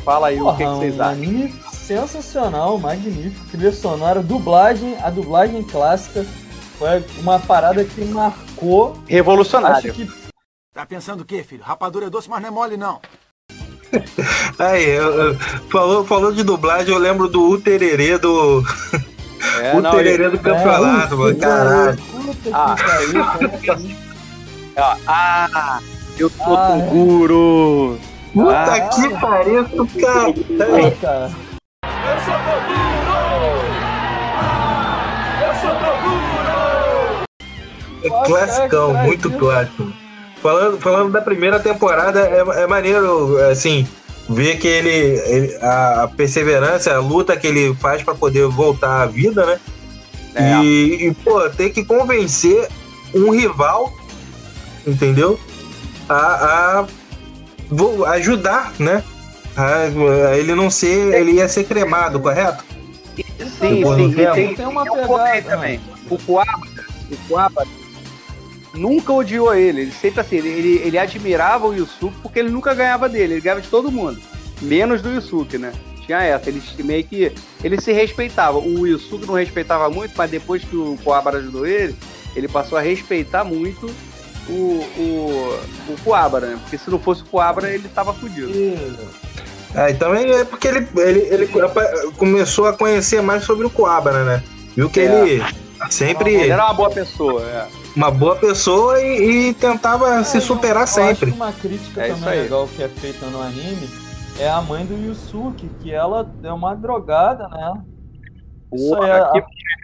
Speaker 1: Fala aí Porra, o que, que vocês acham. Anime
Speaker 7: sensacional, magnífico, trilha sonora, dublagem, a dublagem clássica foi uma parada que marcou.
Speaker 1: Revolucionário.
Speaker 9: Que... Tá pensando o quê, filho? Rapadura é doce, mas não é mole, não.
Speaker 4: Aí, eu, eu, falou, falou de dublagem, eu lembro do Utererê do. É, o tererê do campeonato, é, mano. Caralho.
Speaker 1: Ah, ah, eu tô ah, com guru.
Speaker 4: Puta ah, que pariu, cara. cara. Eu sou Toguro! Eu sou Toguro! É classicão, muito clássico. Falando, falando da primeira temporada, é, é maneiro, assim, ver que ele, ele, a perseverança, a luta que ele faz para poder voltar à vida, né? É. E, e, pô, ter que convencer um rival, entendeu? A, a vou ajudar, né? A, a ele não ser. Ele ia ser cremado, correto?
Speaker 1: Sim, sim. E tem, tem uma pegada também. O Coabra, o Coabra nunca odiou ele. Ele sempre assim, ele, ele, ele, admirava o Yusuke porque ele nunca ganhava dele, ele ganhava de todo mundo. Menos do Yusuke, né? Tinha essa, ele meio que. Ele se respeitava. O Yusuke não respeitava muito, mas depois que o Coabra ajudou ele, ele passou a respeitar muito o, o, o Coabra, né? Porque se não fosse o Coabra, ele tava fudido.
Speaker 4: É, então é porque ele, ele, ele começou a conhecer mais sobre o Coabra, né? Viu que é. ele sempre.
Speaker 1: Ele era uma boa pessoa, é.
Speaker 4: Uma boa pessoa e, e tentava é, se superar eu, sempre.
Speaker 7: Eu uma crítica é também legal que é feita no anime é a mãe do Yusuke, que ela é uma drogada, né? Isso aí, a,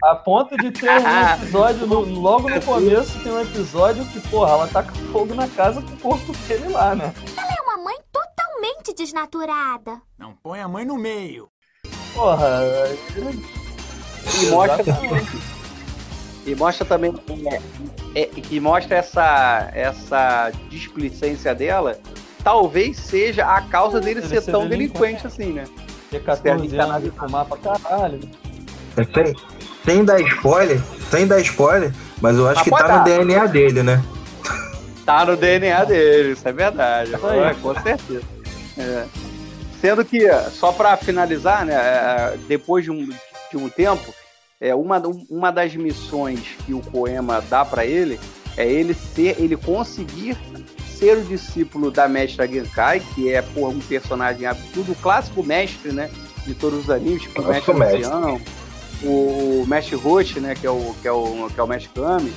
Speaker 7: a, ponto de ter um episódio, no, logo no começo tem um episódio que, porra, ela tá com fogo na casa com o corpo dele lá, né?
Speaker 11: Ela é uma mãe totalmente desnaturada.
Speaker 9: Não põe a mãe no meio.
Speaker 7: Porra,
Speaker 1: e mostra também, e mostra também é, é, que mostra essa essa displicência dela talvez seja a causa dele ser, ser tão delinquente assim, né?
Speaker 7: Ter 14 anos de fumar pra caralho.
Speaker 4: Sem, sem dar spoiler, sem dar spoiler, mas eu acho mas que tá dar. no DNA dele, né?
Speaker 1: Tá no DNA dele, isso é verdade. É, com certeza. É. Sendo que, só para finalizar, né, é, depois de um, de um tempo, é, uma, uma das missões que o Koema dá para ele é ele ser, ele conseguir ser o discípulo da mestra Genkai, que é por um personagem absurdo, o clássico mestre, né, de todos os animes, tipo o mestre Ancião, o, o Mesh Roche, né, que é o, que é o, que é o Mesh Kami,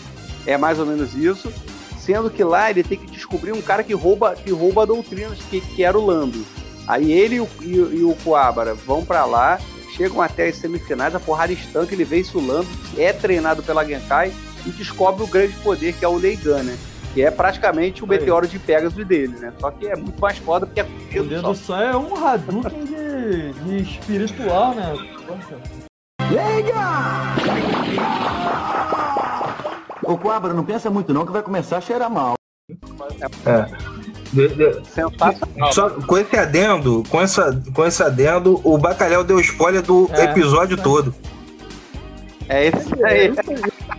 Speaker 1: é mais ou menos isso, sendo que lá ele tem que descobrir um cara que rouba, que rouba doutrinas, que, que era o Lando. Aí ele e o, e, e o Coabara vão para lá, chegam até as semifinais, a porrada estanca, ele vence o Lando, é treinado pela Genkai e descobre o grande poder que é o Leigan, né? Que é praticamente o meteoro de Pegasus dele, né? Só que é muito mais foda porque é
Speaker 7: o dedo do sol é um Hadouken de, de espiritual, né? Leigan!
Speaker 5: Ô, Coabra, não pensa muito não que vai começar a cheirar mal.
Speaker 4: É. De, de, só com esse adendo, com, essa, com esse adendo, o Bacalhau deu spoiler do é, episódio é. todo.
Speaker 1: É isso aí. É aí.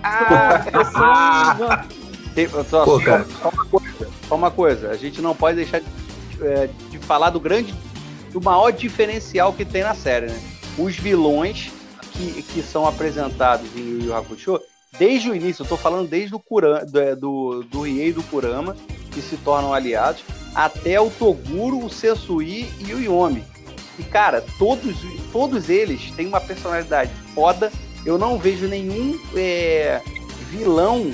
Speaker 1: ah, só, Pô. Só, uma coisa, só uma coisa, a gente não pode deixar de, é, de falar do grande, do maior diferencial que tem na série, né? Os vilões que, que são apresentados em Yu Yu Hakusho, desde o início, eu tô falando desde o Kurama, do, é, do, do Riei e do Kurama, que se tornam aliados, até o Toguro, o Sensui e o Yomi. E, cara, todos, todos eles têm uma personalidade foda. Eu não vejo nenhum é, vilão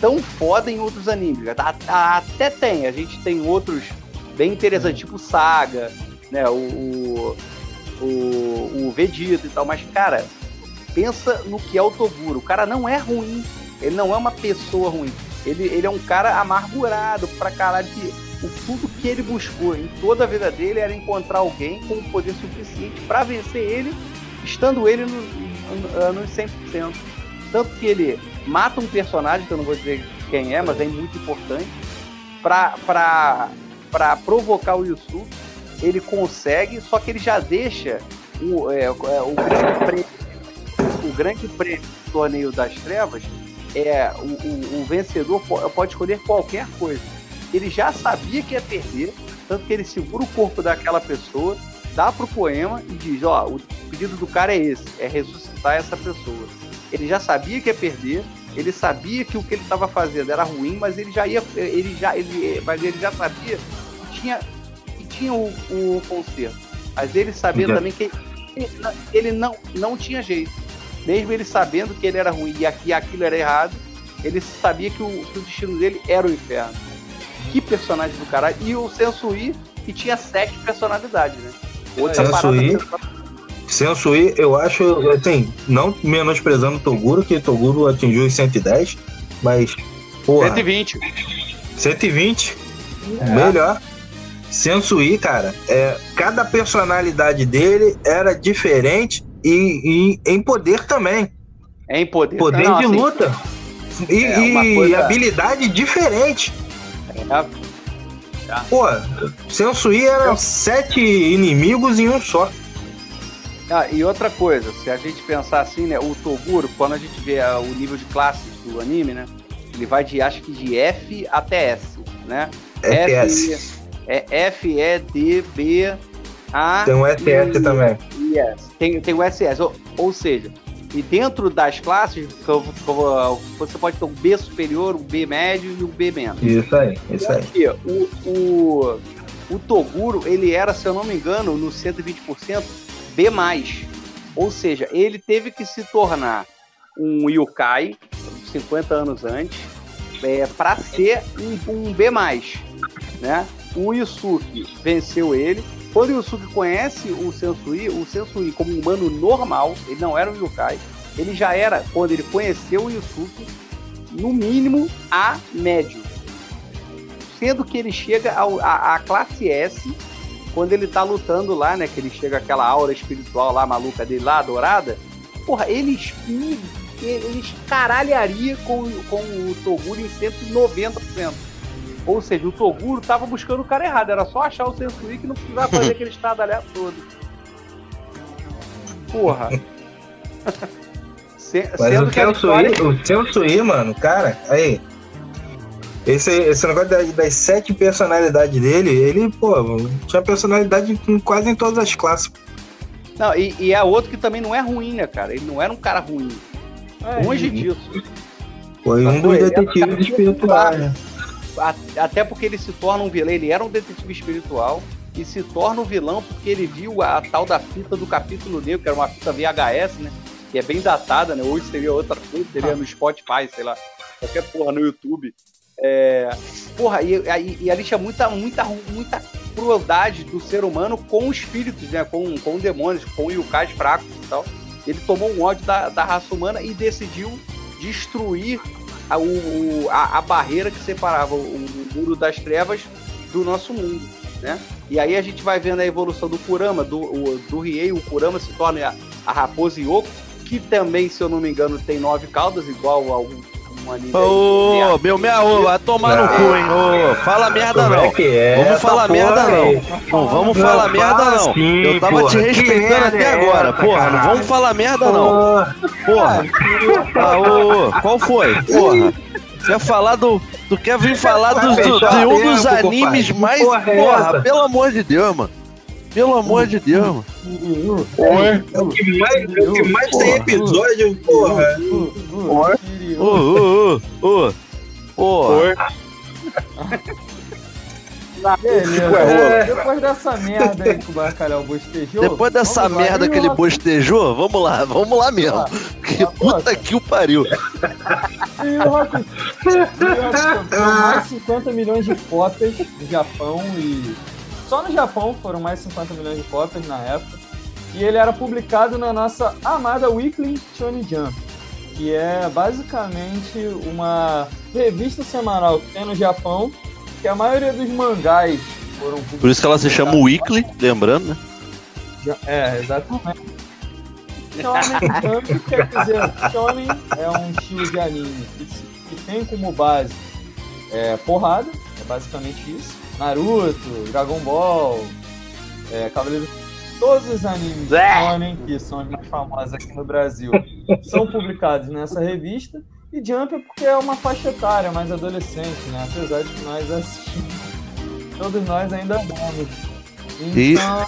Speaker 1: tão foda em outros animes. Até tem, a gente tem outros bem interessantes, tipo Saga, né? O, o, o, o Vegeta e tal, mas, cara, pensa no que é o Toguro. O cara não é ruim, ele não é uma pessoa ruim. Ele, ele é um cara amargurado pra caralho que o tudo que ele buscou em toda a vida dele era encontrar alguém com o poder suficiente para vencer ele, estando ele nos no, no 100%. Tanto que ele mata um personagem, que eu não vou dizer quem é, mas é muito importante, para provocar o Yusuke. Ele consegue, só que ele já deixa o, é, é, o grande prêmio, o grande prêmio do torneio das trevas é o, o, o, vencedor pode escolher qualquer coisa. Ele já sabia que ia perder, tanto que ele segura o corpo daquela pessoa, dá pro poema e diz: Ó, o pedido do cara é esse, é ressuscitar essa pessoa. Ele já sabia que ia perder, ele sabia que o que ele estava fazendo era ruim, mas ele já ia, ele já, ele, mas ele já sabia que tinha, tinha o, o conserto. Mas ele sabia também que ele, ele não, não tinha jeito mesmo ele sabendo que ele era ruim e aqui aquilo era errado, ele sabia que o, que o destino dele era o inferno. Que personagem do caralho. E o Sensui, que tinha sete personalidades, né?
Speaker 4: Outra Sensui, Sensui, eu acho, assim, não menosprezando o Toguro, que Toguro atingiu os 110, mas. Porra,
Speaker 1: 120.
Speaker 4: 120. É. Melhor. Sensui, cara, é, cada personalidade dele era diferente e, e em poder também.
Speaker 1: É em poder.
Speaker 4: Poder não, de assim, luta. E, é e coisa... habilidade diferente. É. é. Pô, Sensui era sete inimigos em um só.
Speaker 1: Ah, e outra coisa, se a gente pensar assim, né, o Toguro, quando a gente vê uh, o nível de classes do anime, né, ele vai de, acho que de F até S, né?
Speaker 4: F,
Speaker 1: é F, E, D, B, A...
Speaker 4: Tem um SS também.
Speaker 1: Yes tem, tem o SS, ou, ou seja, e dentro das classes, você pode ter um B superior, um B médio e um B menos.
Speaker 4: Isso aí, isso aí. E
Speaker 1: o, o, o Toguro, ele era, se eu não me engano, no 120% B+. Ou seja, ele teve que se tornar um Yukai, 50 anos antes, é, para ser um, um B+. Né? O Yusuke venceu ele, quando o Yusuke conhece o Sensui, o Sensui como um humano normal, ele não era um yokai, ele já era, quando ele conheceu o Yusuke, no mínimo A médio. Sendo que ele chega à classe S, quando ele tá lutando lá, né? Que ele chega aquela aura espiritual lá, maluca dele lá, dourada. Porra, ele, ele escaralharia com, com o Toguro em 190%. Ou seja, o Toguro tava buscando o cara errado, era só achar o Sensui que não precisava fazer aquele estado todo. Porra.
Speaker 4: Se, Mas o Sensui, história... o Sensui, mano, cara, aí. Esse, esse negócio das, das sete personalidades dele, ele, pô, tinha personalidade em, quase em todas as classes.
Speaker 1: Não, e, e é outro que também não é ruim, né, cara? Ele não era um cara ruim. É, Longe disso.
Speaker 4: Foi um dos detetives espirituais, né?
Speaker 1: Até porque ele se torna um vilão, ele era um detetive espiritual e se torna um vilão porque ele viu a tal da fita do capítulo negro, que era uma fita VHS, né? que é bem datada, né? Hoje seria outra coisa, seria no Spotify, sei lá, qualquer porra no YouTube. É, porra, e, e, e ali tinha muita, muita, muita crueldade do ser humano com espíritos, né? Com, com demônios, com yukais fracos e tal. Ele tomou um ódio da, da raça humana e decidiu destruir a, o, a, a barreira que separava o, o muro das trevas do nosso mundo, né? E aí a gente vai vendo a evolução do Kurama, do, o, do Riei, o Kurama se torna a, a Raposa Yoko, que também, se eu não me engano, tem nove caudas, igual ao um anime.
Speaker 3: Ô, oh, meu meu, vai tomar no cu, hein? Ô, oh, fala merda Como não. É é vamos falar merda não. Não vamos não, falar merda não. Eu tava porra, te respeitando até é agora, porra. Não vamos falar merda não. Porra. Ah, ô, qual foi? Porra. Quer falar do. Tu quer vir falar do, do, de um dos animes mais. Porra, pelo amor de Deus, mano. Pelo amor de Deus, mano.
Speaker 4: Oi. É o que mais, é o que mais tem episódio, porra.
Speaker 3: Oi. Ô, ô, ô, ô. Porra.
Speaker 2: Beleza. depois dessa merda aí que o Bacalhau bostejou.
Speaker 3: Depois dessa merda lá, que ele bostejou, vamos lá, vamos lá mesmo. Ah, que puta que o pariu.
Speaker 2: Mais 50 milhões de cópias no Japão e só no Japão foram mais 50 milhões de cópias na época. E ele era publicado na nossa amada Weekly Shonen Jump, que é basicamente uma revista semanal que tem no Japão, que a maioria dos mangás foram publicados.
Speaker 3: Por isso que ela se chama Weekly, lembrando, né?
Speaker 2: É, exatamente. Shonen Jump quer dizer, Shonen é um estilo de anime que, que tem como base é, porrada, é basicamente isso. Naruto, Dragon Ball, é, Cavaleiro. Todos os animes shonen, que são os mais famosos aqui no Brasil, são publicados nessa revista. E Jump é porque é uma faixa etária mais adolescente, né? Apesar de que nós assistimos, todos nós ainda vamos.
Speaker 3: Então.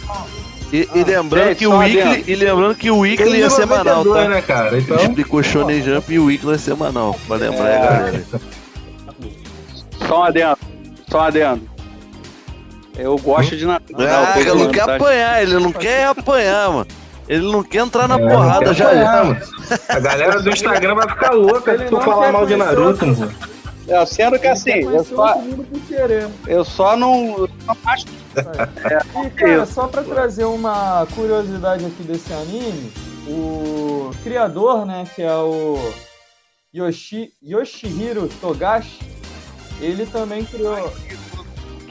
Speaker 3: E, e, lembrando que o Weekly, e lembrando que o Weekly é semanal, tá? Né, cara? Então... Explicou Shonen Jump e o Weekly é semanal, pra lembrar é... galera.
Speaker 1: Só um adendo, só um adendo. Eu gosto de nadar.
Speaker 3: Ah, ele não quer apanhar, ele não quer apanhar, mano. Ele não quer entrar na é, porrada já. Apanhar,
Speaker 4: A galera do Instagram vai ficar louca se tu falar mal de Naruto, mano.
Speaker 1: É, sendo que assim, eu só, eu só não, não acho.
Speaker 2: É, e, cara, só pra trazer uma curiosidade aqui desse anime, o criador, né, que é o Yoshi, Yoshihiro Togashi, ele também criou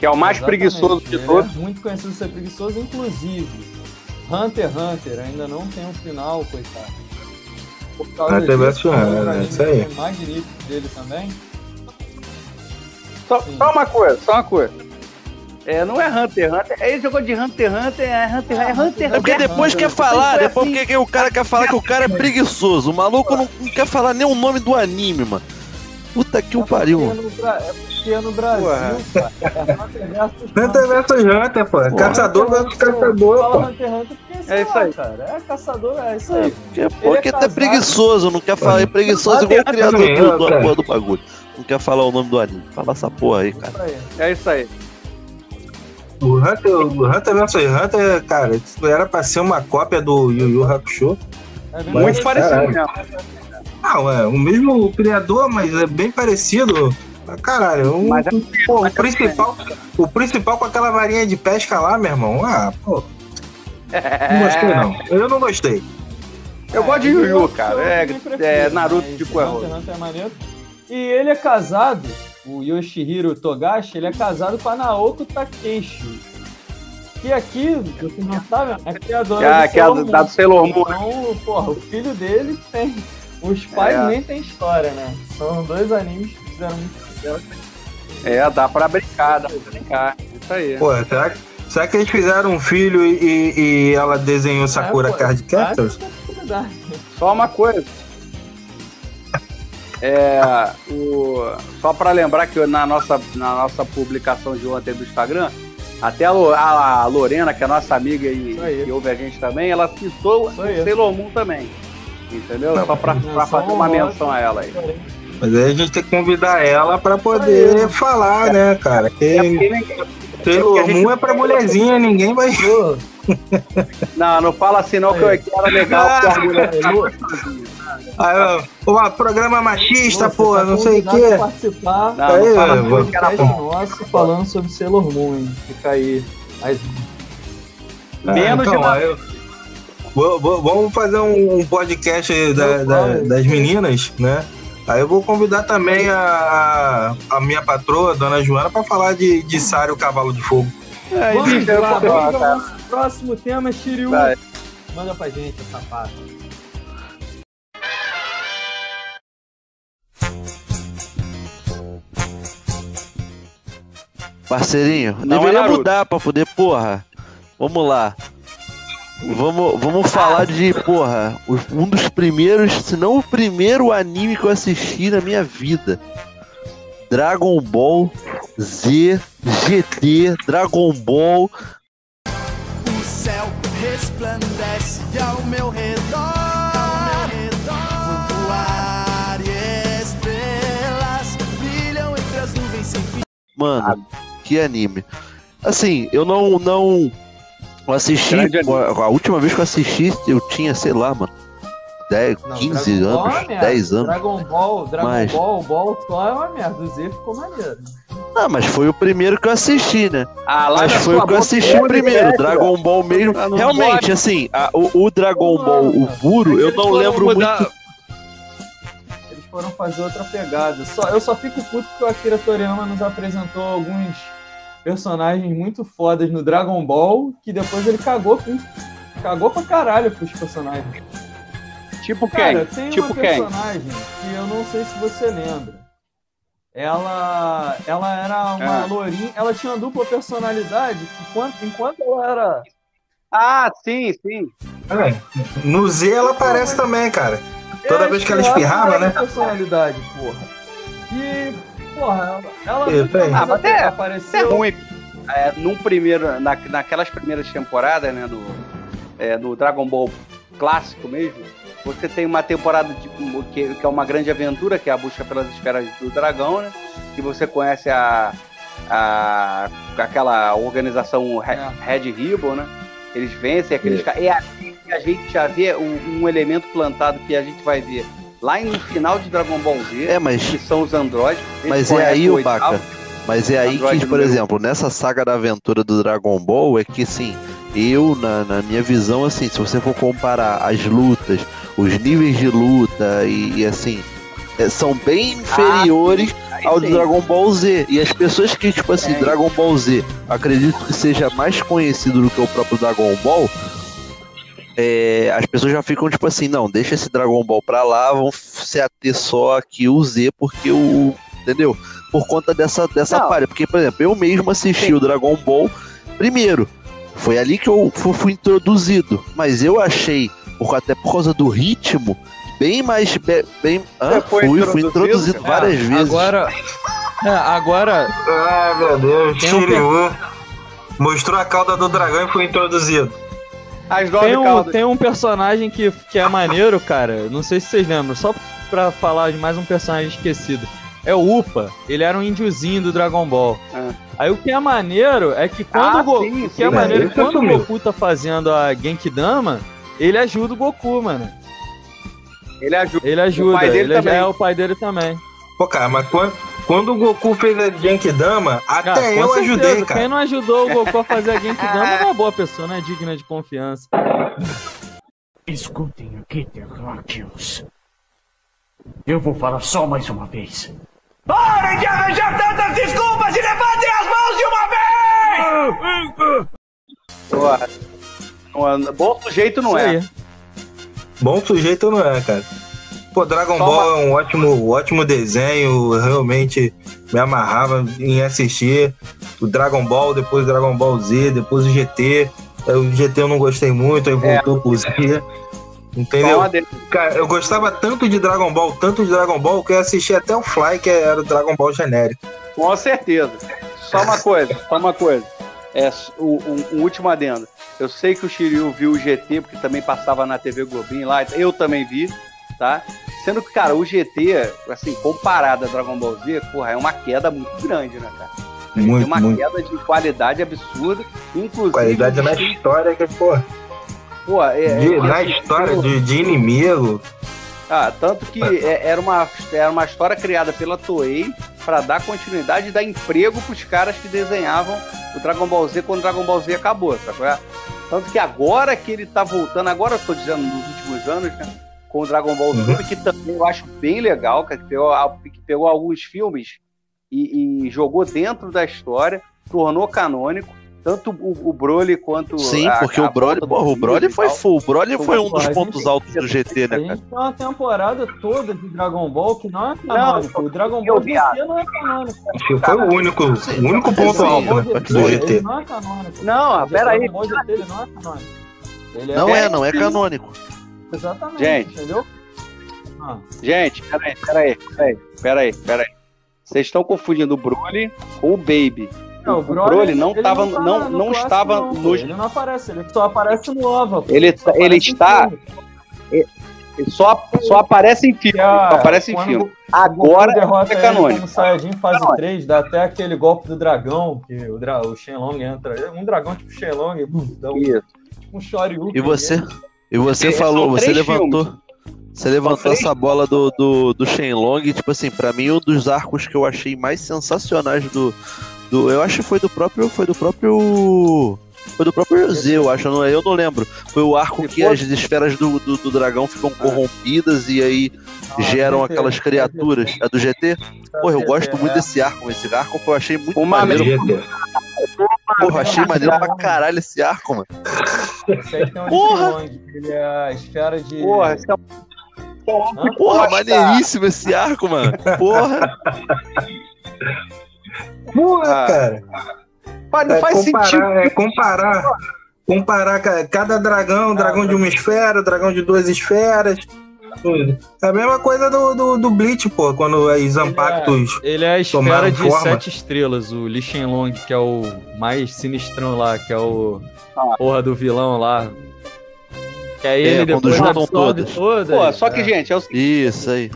Speaker 1: que é o mais Exatamente. preguiçoso de todos.
Speaker 2: É muito conhecido por ser preguiçoso, inclusive. Hunter x Hunter ainda não tem um final, coitado.
Speaker 4: Por causa Hunter Hunter, é isso aí.
Speaker 2: O magnífico dele também.
Speaker 1: Só, só, uma coisa, só uma coisa. É, não é Hunter x Hunter. Ele jogou de Hunter x Hunter, é Hunter x é Hunter.
Speaker 3: É porque depois quer falar, depois assim. porque o cara quer falar que o cara é preguiçoso. O maluco não, não quer falar nem o nome do anime, mano. Puta que o pariu.
Speaker 2: Porque no Brasil, cara,
Speaker 4: é Hunter vs Hunter, pô. Porra. Caçador vs caçador, pô.
Speaker 2: Hunter Hunter porque, é isso aí, cara. É caçador, é isso aí.
Speaker 3: É, porque é, é preguiçoso, não quer falar. É preguiçoso igual o criador do, do, do, do bagulho. Não quer falar o nome do anime. Fala essa porra aí, cara.
Speaker 1: É isso aí.
Speaker 4: O Hunter, o Hunter vs Hunter, cara, isso era pra ser uma cópia do Yu Yu Hakusho.
Speaker 1: É muito parecido mesmo.
Speaker 4: Não, é o mesmo criador, mas é bem parecido. Caralho, um, é, pô, o, principal, o principal com aquela varinha de pesca lá, meu irmão. Ah, pô. Não gostei, não. Eu não gostei.
Speaker 1: Eu gosto de Yu Yu, cara. É, é Naruto de.
Speaker 2: É e ele é casado, o Yoshihiro Togashi, ele é casado com a Naoko Takeshi. Que aqui, você não sabe, é criadora
Speaker 1: ah, do, que é da Sailor Moon.
Speaker 2: Então, porra, o filho dele tem. Os pais é. nem tem história, né? São dois animes que fizeram muito
Speaker 1: é, dá pra brincar, dá pra brincar. Isso aí. Pô,
Speaker 4: será que, será que eles fizeram um filho e, e ela desenhou Sakura é, Card Captors?
Speaker 1: Só uma coisa. É, o, só para lembrar que na nossa, na nossa publicação de ontem do Instagram, até a, a, Lorena, que é nossa amiga e que ouve a gente também, ela citou o Sailor Moon também. Entendeu? Só para fazer uma menção a ela aí.
Speaker 4: Mas aí a gente tem que convidar ela para poder falar, né, cara? Que Sailor Moon é pra mulherzinha, ninguém vai.
Speaker 1: Não, não fala assim não, que eu era legal.
Speaker 4: Ah, o programa machista, Nossa, pô, tá não sei o quê.
Speaker 2: participar não, aí, não fala do podcast nosso falando sobre Sailor Moon, hein? Fica aí. Mas...
Speaker 4: Menos então, de uma... eu... Vamos fazer um podcast da, da, das meninas, né? Aí eu vou convidar também a, a minha patroa, dona Joana, para falar de, de Sário Cavalo de Fogo.
Speaker 2: É, vamos lá, vamos próximo tema, Shiryu. Manda pra gente, safado.
Speaker 3: Parceirinho, não é deveria é mudar pra poder, porra. Vamos lá. Vamos, vamos falar de, porra, um dos primeiros, se não o primeiro anime que eu assisti na minha vida. Dragon Ball Z, GT, Dragon Ball. O céu resplandece ao meu redor. Ao meu redor. Voar e estrelas brilham entre as nuvens sem fim. Mano, que anime. Assim, eu não, não eu assisti, a última vez que eu assisti, eu tinha, sei lá, mano, 10, não, 15 Dragon anos, é 10 anos.
Speaker 2: Dragon Ball, Dragon mas... Ball, Ball só é uma merda, o Z ficou maneiro.
Speaker 3: Ah, mas foi o primeiro que eu assisti, né? Ah, mas foi o que eu assisti primeiro, Dragon Ball mesmo. Ah, Realmente, pode. assim, a, o, o, Dragon Ball, o Vuro, eu não lembro mudar... muito
Speaker 2: eles foram fazer outra pegada. Só, eu só fico puto que o Akira Toriyama nos apresentou alguns personagens muito fodas no Dragon Ball que depois ele cagou com, cagou pra caralho pros personagens.
Speaker 1: Tipo Cara,
Speaker 2: quem? Tem
Speaker 1: tipo
Speaker 2: uma personagem que eu não sei se você lembra. Ela, ela era uma é. lourinha, ela tinha uma dupla personalidade que enquanto, enquanto ela era.
Speaker 1: Ah, sim, sim.
Speaker 4: É, no Z ela aparece também, cara. Toda vez que ela espirrava, né?
Speaker 2: personalidade, porra. E porra, ela
Speaker 1: ah, mas é, apareceu. É ruim. É, num primeiro, na, naquelas primeiras temporadas, né, no, é, no Dragon Ball clássico mesmo, você tem uma temporada de, que, que, é uma grande aventura, que é a busca pelas esferas do dragão, né? Que você conhece a, a aquela organização é. Red Ribbon, né? Eles vencem aqueles caras. É assim que a gente já vê um, um elemento plantado que a gente vai ver lá no final de Dragon Ball Z,
Speaker 3: é, mas...
Speaker 1: que são os androides.
Speaker 3: Mas é aí, o Baca. Mas é aí que, por exemplo, nessa saga da aventura do Dragon Ball, é que sim, eu, na, na, minha visão, assim, se você for comparar as lutas, os níveis de luta e, e assim, é, são bem inferiores ah, ao do Dragon Ball Z. E as pessoas que, tipo assim, é. Dragon Ball Z, acredito que seja mais conhecido do que o próprio Dragon Ball, é, as pessoas já ficam tipo assim, não, deixa esse Dragon Ball pra lá, vão se ater só aqui o Z, porque o. Entendeu? Por conta dessa, dessa palha. Porque, por exemplo, eu mesmo assisti Sim. o Dragon Ball primeiro. Foi ali que eu fui, fui introduzido. Mas eu achei, por, até por causa do ritmo, bem mais. Bem, ah, fui, introduzido, fui introduzido várias é, vezes.
Speaker 2: Agora. É, agora.
Speaker 4: Ah, meu Deus, Shiryu. Mostrou a cauda do dragão e foi introduzido.
Speaker 2: As tem, um, tem um personagem que, que é maneiro, cara. Não sei se vocês lembram, só pra falar de mais um personagem esquecido. É o Upa, ele era um índiozinho do Dragon Ball. É. Aí o que é maneiro é que quando ah, o, Go... sim, o que é maneiro é, quando o Goku tá fazendo a Genkidama, ele ajuda o Goku, mano.
Speaker 1: Ele ajuda.
Speaker 2: Ele ajuda. O pai dele ele também. é o pai dele também.
Speaker 4: Pô, cara, mas quando, quando o Goku fez a Genkidama, até ah, eu certeza. ajudei, cara.
Speaker 2: Quem não ajudou o Goku a fazer a Genkidama não é boa pessoa, não é digna de confiança.
Speaker 12: Escutem aqui, terráqueos. Eu vou falar só mais uma vez. Parem de arranjar tantas desculpas e levantem as
Speaker 1: mãos de uma vez! Boa. Bom sujeito não é.
Speaker 4: Bom sujeito não é, cara. Pô, Dragon Só Ball é um ótimo, ótimo desenho, realmente me amarrava em assistir o Dragon Ball, depois o Dragon Ball Z, depois o GT. O GT eu não gostei muito, aí voltou é, pro Z. Entendeu? Cara, eu gostava tanto de Dragon Ball, tanto de Dragon Ball, que eu assisti até o Fly, que era o Dragon Ball genérico.
Speaker 1: Com certeza. Só uma coisa, só uma coisa. É, o, um, um último adendo. Eu sei que o Shiryu viu o GT, porque também passava na TV Globinho lá. Eu também vi tá? Sendo que, cara, o GT, assim, comparado a Dragon Ball Z, porra, é uma queda muito grande, né, cara? Muito, tem uma muito. queda de qualidade absurda. Inclusive.
Speaker 4: Qualidade na história que, pô. Pô, é, de, é, na história de, de inimigo.
Speaker 1: Ah, tanto que é, era, uma, era uma história criada pela Toei para dar continuidade e dar emprego para os caras que desenhavam o Dragon Ball Z quando o Dragon Ball Z acabou, sacou? Tanto que agora que ele tá voltando, agora eu tô dizendo nos últimos anos, né? Com o Dragon Ball uhum. Super, que também eu acho bem legal, que pegou, que pegou alguns filmes e, e jogou dentro da história, tornou canônico tanto o, o Broly quanto
Speaker 3: Sim, a, porque a o Broly, porra, o Broly foi full, o Broly foi um dos pontos altos do GT, né, cara? A
Speaker 2: gente tem uma temporada toda de Dragon Ball que não é canônico. Não, o Dragon Ball GT não é canônico.
Speaker 4: Foi o único, o único ponto alto né, do GT.
Speaker 2: Não é canônico.
Speaker 1: Não, pera aí.
Speaker 2: O Dragon Ball GT não é canônico.
Speaker 3: Ele não é, é não é canônico.
Speaker 2: Exatamente,
Speaker 1: gente,
Speaker 2: entendeu?
Speaker 1: Ah. Gente, peraí, peraí, peraí, peraí, peraí. Vocês estão confundindo o Broly com o Baby. Não, o Broly, Broly não, ele tava, não, tá não, não estava
Speaker 2: não, nos... Ele não aparece, ele só aparece no OVA.
Speaker 1: Ele, tá, ele está... Ele só, só aparece em filme. Ah, aparece em filme. Agora
Speaker 2: derrota é canônico. No Saiyajin fase canônico. 3, dá até aquele golpe do dragão, que o, dra o Shenlong entra. Um dragão tipo Shenlong, dá um, tipo um Shoryuken.
Speaker 3: E você, e você é, falou, você levantou. Filmes. Você levantou essa bola do, do, do Shenlong, tipo assim, para mim um dos arcos que eu achei mais sensacionais do, do, eu acho que foi do próprio. Foi do próprio. Foi do próprio Z, eu acho, não, eu não lembro. Foi o arco que as esferas do, do, do dragão ficam corrompidas e aí ah, geram aquelas criaturas. É do GT? Porra, eu gosto muito desse arco. Esse arco eu achei muito Uma maneiro. Porra, achei maneiro pra caralho esse arco, mano.
Speaker 2: Porra! Ele é a esfera de.
Speaker 1: Porra, esse é
Speaker 3: Porra, maneiríssimo esse arco, mano. Porra.
Speaker 4: Porra, ah. cara.
Speaker 1: Pai, não é faz comparar, sentido.
Speaker 4: É comparar, comparar cada dragão, dragão de uma esfera, dragão de duas esferas. É a mesma coisa do, do, do Bleach, pô, quando os Ampactos.
Speaker 2: Ele é, ele é a esfera de forma. sete estrelas, o Li Shenlong, que é o mais sinistrão lá, que é o ah. porra do vilão lá. Que aí é, ele depois
Speaker 3: juntam todas.
Speaker 1: todas. Pô, só que, é. gente, é o...
Speaker 3: Isso aí.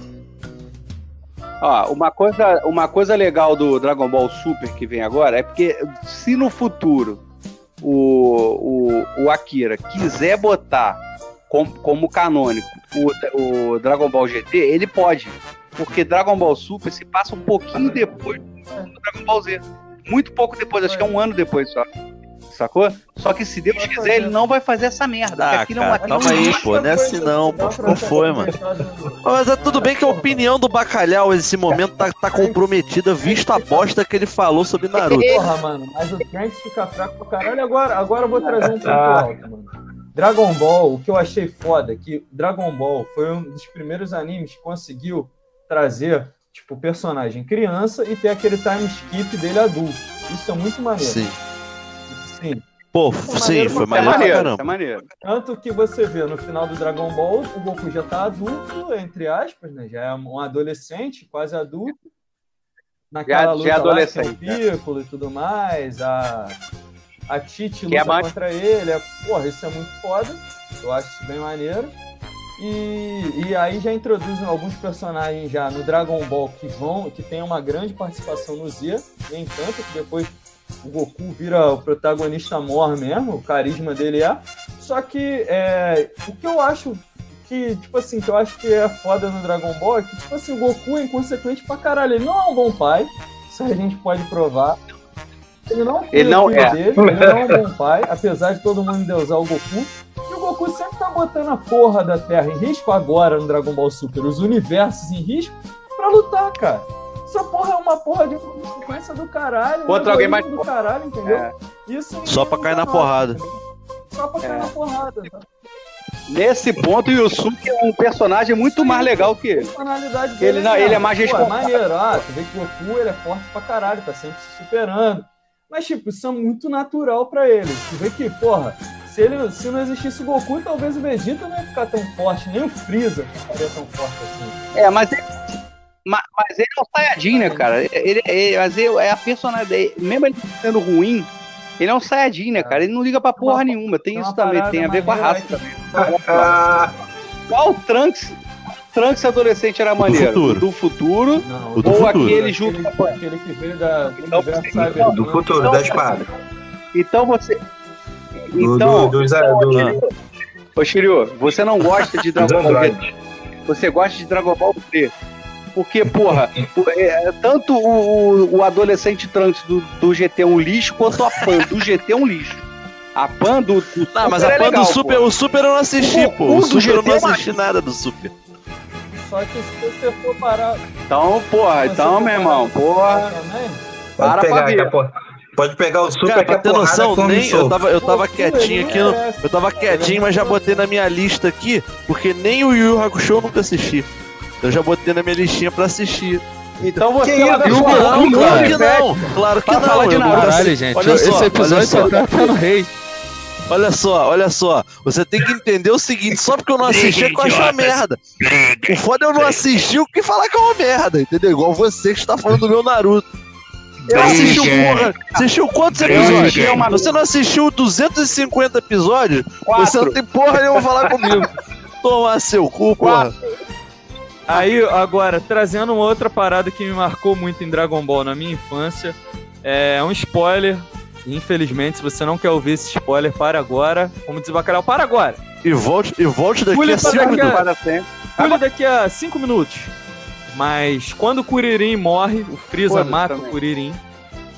Speaker 1: Ó, uma coisa, uma coisa legal do Dragon Ball Super que vem agora é porque se no futuro o, o, o Akira quiser botar como, como canônico o, o Dragon Ball GT, ele pode. Porque Dragon Ball Super se passa um pouquinho depois do Dragon Ball Z. Muito pouco depois, acho que é um ano depois só sacou? Só que se Deus quiser, ele não vai fazer essa merda.
Speaker 3: Ah, cara, é calma aí, pô, não é assim não, pô. Não foi, mano. Mas é tudo bem que a opinião do Bacalhau nesse momento tá, tá comprometida, visto a bosta que ele falou sobre Naruto.
Speaker 2: Porra, mano, mas o Trunks fica fraco pra caralho. Agora, agora eu vou trazer um ponto ah. alto, mano. Dragon Ball, o que eu achei foda, é que Dragon Ball foi um dos primeiros animes que conseguiu trazer, tipo, personagem criança e ter aquele time skip dele adulto. Isso é muito maneiro.
Speaker 3: Sim sim. Pô, foi sim, foi maneiro, é maneiro, caramba. É
Speaker 2: maneiro. Tanto que você vê no final do Dragon Ball, o Goku já tá adulto, entre aspas, né? Já é um adolescente, quase adulto. Naquela já, luta já é adolescente, lá, Piccolo e tudo mais, a, a Titi luta é mais... contra ele. É, porra, isso é muito foda. Eu acho isso bem maneiro. E, e aí já introduzem alguns personagens já no Dragon Ball que vão, que tem uma grande participação no Z, nem tanto que depois o Goku vira o protagonista mor mesmo, o carisma dele é. Só que é, o que eu acho que, tipo assim, que eu acho que é foda no Dragon Ball é que, tipo assim, o Goku é inconsequente pra caralho. Ele não é um bom pai, isso a gente pode provar. Ele não,
Speaker 1: ele não é.
Speaker 2: Dele, ele não é um bom pai, apesar de todo mundo usar o Goku. E o Goku sempre tá botando a porra da Terra em risco agora no Dragon Ball Super, os universos em risco, pra lutar, cara essa porra é uma porra de consequência do caralho.
Speaker 1: Contra alguém mais.
Speaker 2: do caralho, entendeu? É.
Speaker 3: Isso Só pra cair na porrada.
Speaker 2: Só pra cair é. na porrada. Tá?
Speaker 1: Nesse ponto, o Yusuke é um personagem muito Sim, mais legal que ele.
Speaker 2: personalidade
Speaker 1: dele. Ele, não, ele é mais responsável.
Speaker 2: É maneiro, ah, tu vê que o Goku ele é forte pra caralho, tá sempre se superando. Mas, tipo, isso é muito natural pra ele. Tu vê que, porra, se, ele, se não existisse o Goku, talvez o Vegeta não ia ficar tão forte, nem o Freeza ficaria tão forte assim.
Speaker 1: É, mas mas, mas ele é um Saiyajin, né, cara? Ele, ele, mas ele, é a personalidade. Mesmo ele sendo ruim, ele é um Saiyajin, né, cara? Ele não liga pra porra uma, nenhuma. Tem isso também, tem a ver com a raça também. Qual o Trunks? Trunks adolescente era maneiro?
Speaker 3: Do futuro.
Speaker 1: Do futuro
Speaker 7: Não,
Speaker 3: O do
Speaker 1: ou
Speaker 3: futuro.
Speaker 1: aquele junto
Speaker 7: aquele,
Speaker 1: com a
Speaker 7: aquele que veio da, do
Speaker 1: Então,
Speaker 7: universo
Speaker 1: então.
Speaker 4: Do futuro, da espada.
Speaker 1: Então você.
Speaker 4: Do,
Speaker 1: Então,
Speaker 4: do,
Speaker 1: então,
Speaker 4: do-
Speaker 1: Shiryu, Ô Shiryu, você não gosta de Dragon Ball. Z. Você gosta de Dragon Ball Z. Porque, porra, o- é, tanto o, o- adolescente Trunks do, do GT é um lixo, quanto a Pan do GT é um lixo. A Pan do, do
Speaker 3: Não, mas a
Speaker 1: é
Speaker 3: pan
Speaker 1: legal,
Speaker 3: do Super,
Speaker 1: pô.
Speaker 3: o Super eu não assisti,
Speaker 1: O-
Speaker 3: pô.
Speaker 1: o
Speaker 3: O Super eu não
Speaker 1: é
Speaker 3: assisti nada do Super.
Speaker 7: Só que se você for parar.
Speaker 1: Então, porra, então, meu irmão, porra.
Speaker 7: também,
Speaker 1: Para
Speaker 4: Pode
Speaker 1: pra
Speaker 4: pegar,
Speaker 1: ver.
Speaker 4: que a por- pode pegar o super
Speaker 3: Cara, pra ter noção, nem eu tava, eu tava
Speaker 7: Pô,
Speaker 3: quietinho aqui, eu tava quietinho, mas já botei na minha lista aqui, porque nem o Yu Yu Hakusho eu nunca assisti. Eu já botei na minha listinha pra assistir.
Speaker 1: Então você
Speaker 4: Que
Speaker 1: é?
Speaker 3: Não, claro que não, claro que não.
Speaker 1: falar de
Speaker 3: eu assisti.
Speaker 2: Caralho, gente,
Speaker 3: Olha
Speaker 2: esse
Speaker 3: só,
Speaker 2: episódio
Speaker 3: olha
Speaker 2: só
Speaker 3: só.
Speaker 2: tá tendo rei.
Speaker 3: Olha só, olha só. Você tem que entender o seguinte: só porque eu não assisti é que eu acho uma merda. O foda é eu não assistir o que falar que é uma merda, entendeu? Igual você que está falando do meu Naruto. Você assistiu, porra, assistiu quantos episódios? Você não assistiu 250 episódios?
Speaker 1: Quatro.
Speaker 3: Você não tem porra nenhuma falar comigo. Tomar seu cu, porra.
Speaker 2: Aí, agora, trazendo uma outra parada que me marcou muito em Dragon Ball na minha infância. É um spoiler. Infelizmente, se você não quer ouvir esse spoiler, para agora. Como diz o Bacalhau, para agora.
Speaker 3: E volte, e volte daqui
Speaker 2: Pule
Speaker 3: a
Speaker 2: pra
Speaker 3: cinco
Speaker 2: daqui a-
Speaker 3: minutos.
Speaker 1: Para sempre.
Speaker 2: Pule daqui a 5 minutos. Mas quando o Kuririn morre, o Freeza mata
Speaker 1: também.
Speaker 2: o Kuririn.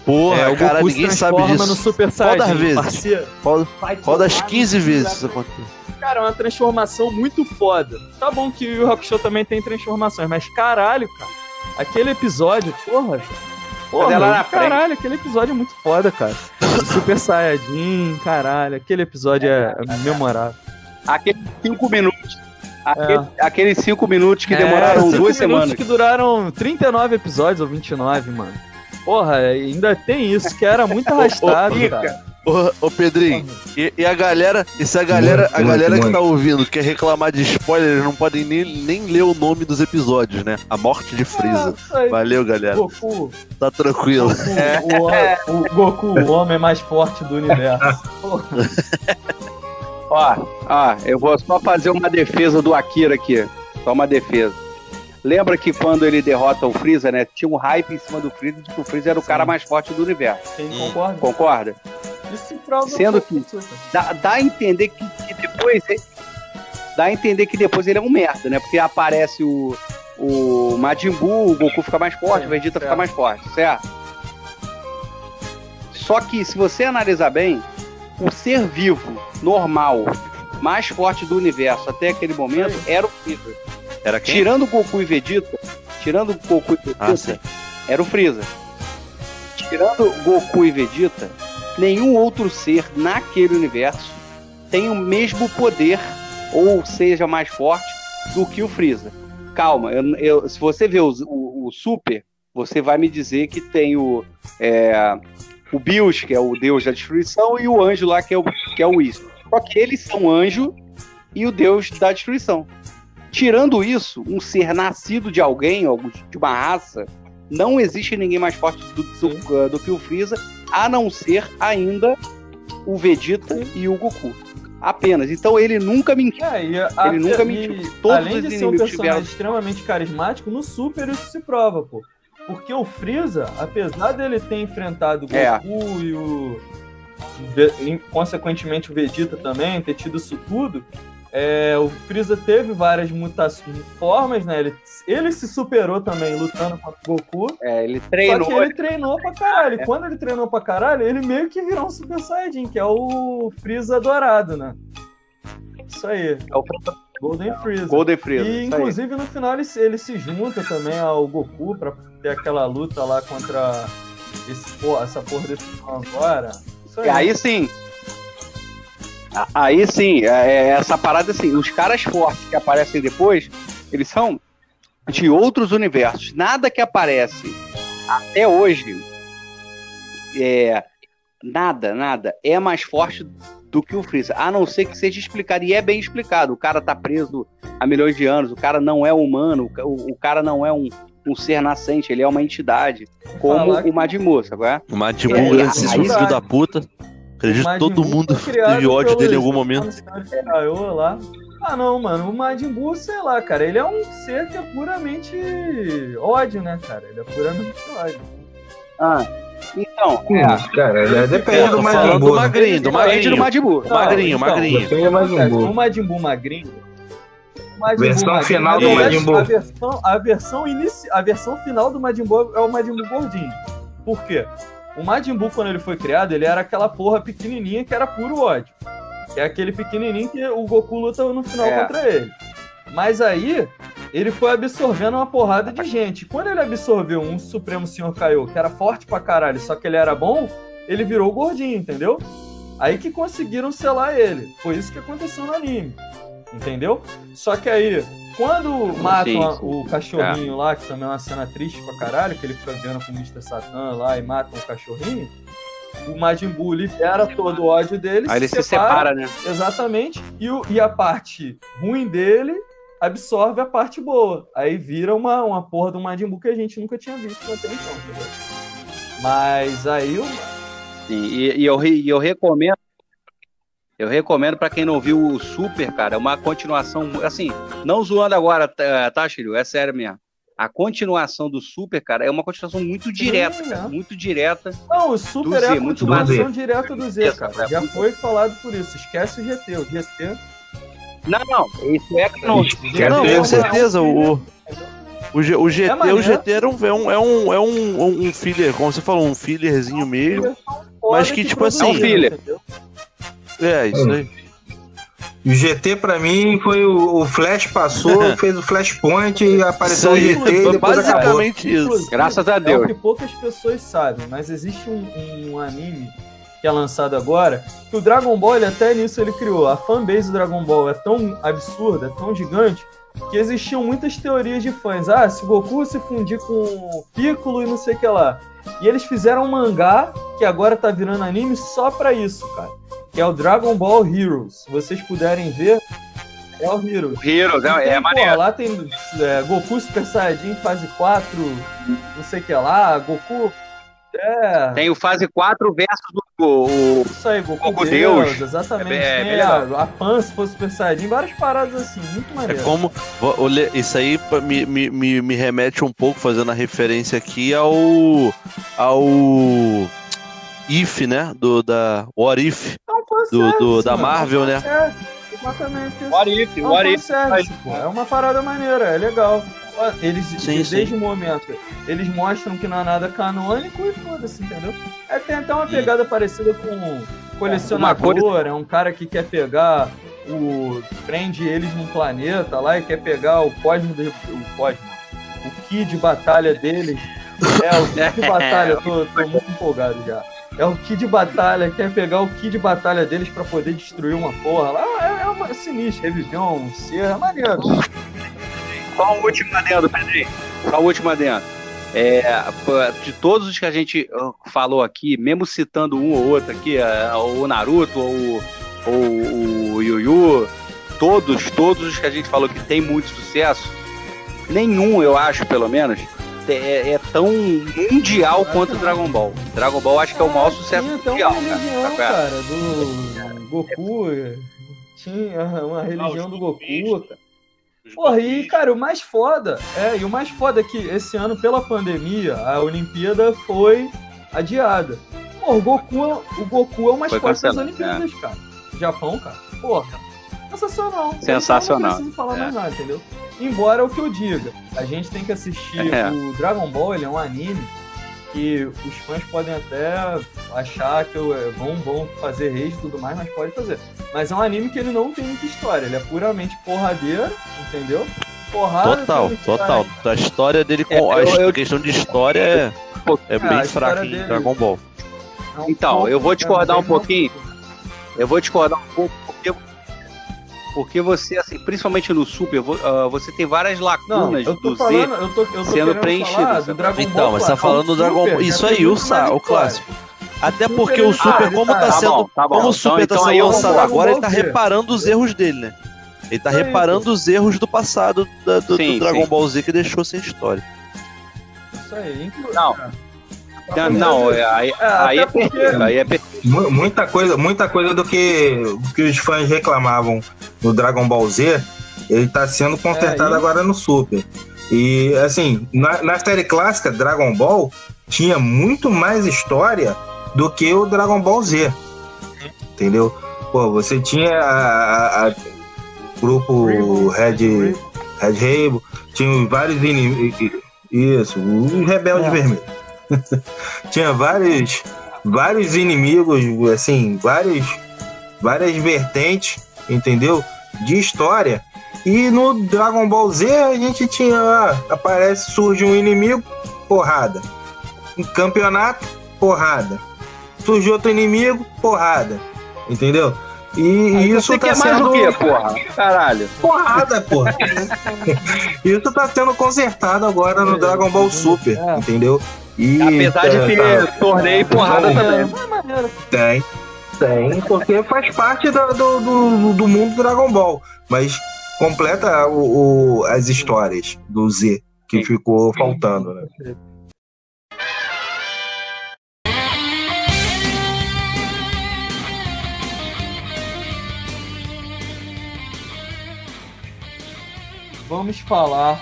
Speaker 3: Porra,
Speaker 2: é, o
Speaker 3: cara,
Speaker 2: Goku se
Speaker 3: ninguém sabe disso.
Speaker 2: no Super
Speaker 3: Qual das
Speaker 2: Saiyajin,
Speaker 3: vezes?
Speaker 2: parceiro.
Speaker 3: Qual, das
Speaker 2: tomar
Speaker 3: 15
Speaker 2: no cu
Speaker 3: vezes isso aconteceu?
Speaker 2: Cara, é uma transformação muito foda. Tá bom que o Yu Hakusho também tem transformações, mas caralho, cara. Aquele episódio, porra. Porra,
Speaker 1: na
Speaker 2: caralho, aquele episódio é muito foda, cara. Super Saiyajin, caralho. Aquele episódio é, é memorável.
Speaker 1: Aqueles cinco minutos. Aquele- Aqueles cinco minutos que
Speaker 2: É,
Speaker 1: demoraram
Speaker 2: cinco
Speaker 1: duas
Speaker 2: minutos
Speaker 1: semanas.
Speaker 2: que duraram 39 episódios ou 29, mano. Porra, ainda tem isso, que era muito arrastado, cara.
Speaker 3: Ô, ô Pedrinho, e, e a galera, e se a galera, a galera que tá ouvindo quer reclamar de spoiler, eles não podem nem, nem ler o nome dos episódios, né? A morte de Freeza.
Speaker 2: Aí.
Speaker 3: Valeu, galera.
Speaker 2: Goku,
Speaker 3: Tá tranquilo.
Speaker 2: o, o- o Goku, o homem mais forte do universo.
Speaker 1: Ó, ó, eu vou só fazer uma defesa do Akira aqui. Só uma defesa. Lembra que quando ele derrota o Freeza, né? Tinha um hype em cima do Freeza de que o Freeza era o cara mais forte do universo.
Speaker 3: Hum.
Speaker 2: concorda?
Speaker 1: Concorda?
Speaker 2: Isso se prova
Speaker 1: Sendo que- Dá, dá a entender que, que depois. ele- Dá a entender que depois ele é um merda, né? Porque aparece o, o Majin Buu, o Goku fica mais forte,
Speaker 2: Sim,
Speaker 1: o Vegeta fica
Speaker 2: certo.
Speaker 1: mais forte, certo? Só que se você analisar bem, o ser vivo, normal, mais forte do universo até aquele momento era o Freeza.
Speaker 3: Era quem?
Speaker 1: Tirando o Goku e Vegeta, tirando o Goku e Vegeta,
Speaker 3: Ah,
Speaker 1: era o Freeza. Tirando Goku e Vegeta, nenhum outro ser naquele universo tem o mesmo poder ou seja mais forte do que o Freeza. Calma, eu- eu- se você vê os- o, o Super, você vai me dizer que tem o é, o Bills, que é o deus da destruição, e o anjo lá, que é o, que é o Whis. Só que eles são anjo e o deus da destruição. Tirando isso, um ser nascido de alguém, de uma raça, não existe ninguém mais forte do, do- do que o Freeza, a não ser ainda o Vegeta e o Goku. Apenas. Então ele nunca mentiu.
Speaker 2: É, e a-
Speaker 1: Ele nunca
Speaker 2: e
Speaker 1: mentiu. Todos
Speaker 2: além
Speaker 1: os
Speaker 2: de ser um personagem
Speaker 1: tiveram-
Speaker 2: extremamente carismático, no Super isso se prova, pô. Porque o Freeza, apesar dele ter enfrentado o
Speaker 1: É.
Speaker 2: Goku e o. e, consequentemente o Vegeta também, ter tido isso tudo, é, o Freeza teve várias mutações, formas, né? Ele, ele se superou também lutando contra o Goku.
Speaker 1: É, ele
Speaker 2: Só
Speaker 1: treinou.
Speaker 2: que ele treinou pra caralho. E quando ele treinou pra caralho, ele meio que virou um Super Saiyajin, que é o Freeza dourado, né? Isso aí.
Speaker 1: É o
Speaker 2: Golden Freeza.
Speaker 1: Golden Freeza.
Speaker 2: E
Speaker 1: aí.
Speaker 2: inclusive no final ele, se- ele se junta também ao Goku pra ter aquela luta lá contra esse, pô- essa porra desse agora. Isso
Speaker 1: E aí sim. Aí sim, é, é essa parada assim, os caras fortes que aparecem depois, eles são de outros universos. Nada que aparece até hoje é nada, nada é mais forte do que o Freeza, a não ser que seja explicado e é bem explicado. O cara tá preso há milhões de anos, o cara não é humano, o, o- cara não é um, um ser nascente, ele é uma entidade, como
Speaker 2: Falar que-
Speaker 1: o Majin Buu, sabe é?
Speaker 3: O Majin
Speaker 1: É, aí-
Speaker 3: filho da puta. Acredito que todo mundo teve ódio dele em algum momento.
Speaker 2: Kaiô lá. Ah, não, mano. O Majin Buu, sei lá, cara. Ele é um ser que é puramente ódio, né, cara? Ele é puramente ódio.
Speaker 1: Ah. Então,
Speaker 4: é. cara, é, depende do Majin Buu.
Speaker 3: Do magrinho, do magrinho. do Majin Buu. Magrinho,
Speaker 2: então,
Speaker 3: magrinho.
Speaker 2: Depende do Majin Buu. O Majin Buu magrinho.
Speaker 4: Majin versão Buu, final do Majin Buu.
Speaker 2: A versão, a, versão inici... a versão final do Majin Buu é o Majin Buu gordinho. Por quê? O Majin Buu, quando ele foi criado, ele era aquela porra pequenininha que era puro ódio. É aquele pequenininho que o Goku luta no final é. contra ele. Mas aí, ele foi absorvendo uma porrada de gente. Quando ele absorveu um Supremo Senhor Kaiô, que era forte pra caralho, só que ele era bom, ele virou gordinho, entendeu? Aí que conseguiram selar ele. Foi isso que aconteceu no anime. Entendeu? Só que aí, quando matam o cachorrinho é. lá, que também é uma cena triste pra caralho, que ele fica vendo com o Mr. Satan lá e matam o cachorrinho, o Majin Buu libera todo o ódio dele.
Speaker 1: Aí ele se separa, né?
Speaker 2: Exatamente. E, o, e a parte ruim dele absorve a parte boa. Aí vira uma, uma porra do Majin Buu que a gente nunca tinha visto até então, entendeu? Mas aí o.
Speaker 1: Sim, e, e, eu, e eu recomendo. Eu recomendo para quem não viu o Super, cara, é uma continuação, assim, não zoando agora, tá, tá Chirio? É sério mesmo a continuação do Super, cara, é uma continuação muito direta, Sim, cara, muito direta.
Speaker 2: Não, o Super é a continuação direta do Z, cara. Já foi falado por isso. Esquece o GT. O GT.
Speaker 1: Não, não, isso é
Speaker 3: não. Não, com certeza. O, o, G, o GT, é o GT era um, é um, é um, é um, um filler, como você falou, um fillerzinho mesmo. Mas que, tipo assim. É
Speaker 1: um filler.
Speaker 3: É, isso aí.
Speaker 4: O GT pra mim foi o, o Flash passou, fez o Flashpoint e apareceu o GT e depois
Speaker 3: basicamente
Speaker 4: acabou.
Speaker 3: isso.
Speaker 1: Graças a Deus. É
Speaker 2: o que poucas pessoas sabem, mas existe um, um, anime que é lançado agora que o Dragon Ball, ele, até nisso ele criou. A fanbase do Dragon Ball é tão absurda, tão gigante, que existiam muitas teorias de fãs. Ah, se Goku se fundir com Piccolo e não sei o que lá. E eles fizeram um mangá que agora tá virando anime só pra isso, cara que é o Dragon Ball Heroes. Se vocês puderem ver, é o Heroes.
Speaker 1: Heroes, é, tem, é maneiro.
Speaker 2: lá tem é, Goku Super Saiyajin fase 4, não sei o que lá, Goku. É...
Speaker 1: Tem o fase 4 versus o, o
Speaker 2: Isso aí, Goku, Goku Deus, Deus. Exatamente. É, tem a, a Pan se fosse Super Saiyajin, várias paradas assim, muito maneiro.
Speaker 3: É como. Isso aí me, me, me, me remete um pouco, fazendo a referência aqui ao. ao If, né? Do, da What If. Do, do, da Marvel, né?
Speaker 2: Exatamente.
Speaker 1: What If,
Speaker 2: é
Speaker 1: What If.
Speaker 2: É uma parada maneira, é legal. Eles, sim, desde sim. o momento, eles mostram que não é nada canônico e foda-se, entendeu? É, tem até uma pegada hum. parecida com colecionador, é um cara que quer pegar o. prende eles num planeta lá e quer pegar o cosmo do. O cosmo. O Ki de batalha deles. É, o Ki de batalha, eu tô, tô muito empolgado já. É o Ki de batalha, quer pegar o Ki de batalha deles para poder destruir uma porra lá. É, é uma sinistra, reviver um ser, é maneiro.
Speaker 1: Só o último adendo, Pedrinho. Só o último adendo. É, de todos os que a gente falou aqui, mesmo citando um ou outro aqui, é, o Naruto ou, ou o Yu Yu, todos, todos os que a gente falou que tem muito sucesso, nenhum, eu acho, pelo menos, é, é, tão mundial quanto o Dragon Ball. Dragon Ball acho que é o maior sucesso
Speaker 2: tinha mundial, uma religião, cara. cara do Goku. Tinha uma religião do Goku, cara. Porra, e, cara, o mais foda, é, e o mais foda é que esse ano, pela pandemia, a Olimpíada foi adiada. Pô, o Goku, o Goku é o mais forte das Olimpíadas, é. cara. Japão, cara. Porra. Sensacional.
Speaker 1: Sensacional.
Speaker 2: Não preciso falar é. mais nada, entendeu? Embora o que eu diga, a gente tem que assistir é. o Dragon Ball, ele é um anime que os fãs podem até achar que é, vão, vão fazer rage e tudo mais, mas pode fazer. Mas é um anime que ele não tem muita história, ele é puramente porradeiro, entendeu?
Speaker 3: Porrada. Total, total. A história dele com. É, a eu, questão de história é, é bem fraca em Dragon Ball.
Speaker 1: Então, eu vou discordar um pouquinho. Eu vou discordar um pouco porque você, assim, principalmente no Super, uh, você tem várias lacunas não, do falando, Z eu tô, eu tô sendo preenchidas.
Speaker 3: Então, mas você tá falando do Dragon Ball. Isso aí, o, o clássico. Até porque o Super, ah, como tá, tá sendo. Tá bom, tá bom. Como o então, Super então, tá sendo lançado agora, ele tá reparando os erros dele, né? Ele tá reparando os erros do passado da, do, sim, do, Dragon sim. Ball Z que deixou sem história.
Speaker 2: Isso aí,
Speaker 1: Não. Não, não aí, é, aí, é perfeito, aí é perfeito.
Speaker 4: Muita coisa, muita coisa do que, que os fãs reclamavam no Dragon Ball Z, ele tá sendo consertado é, agora no Super. E assim, na, na série clássica Dragon Ball tinha muito mais história do que o Dragon Ball Z. Entendeu? Pô, você tinha a, a, a grupo Red, Red Rainbow, tinha vários inimigos. Isso, o Rebelde é. Vermelho. tinha vários, vários inimigos, assim, vários, várias vertentes, entendeu? De história. E no Dragon Ball Z a gente tinha, aparece, surge um inimigo, porrada. Em campeonato, porrada. Surge outro inimigo, porrada. Entendeu? E Aí isso tá sendo.
Speaker 1: Mais o quê, porra? Caralho.
Speaker 4: Porrada, porra. isso tá sendo consertado agora no Dragon Ball Super, é. entendeu?
Speaker 1: E Apesar de ter tá... torneio e porrada também.
Speaker 4: Tem. Tem, porque faz parte do, do, do, do mundo do Dragon Ball. Mas completa o, o, as histórias do Z que ficou faltando, né?
Speaker 2: Vamos falar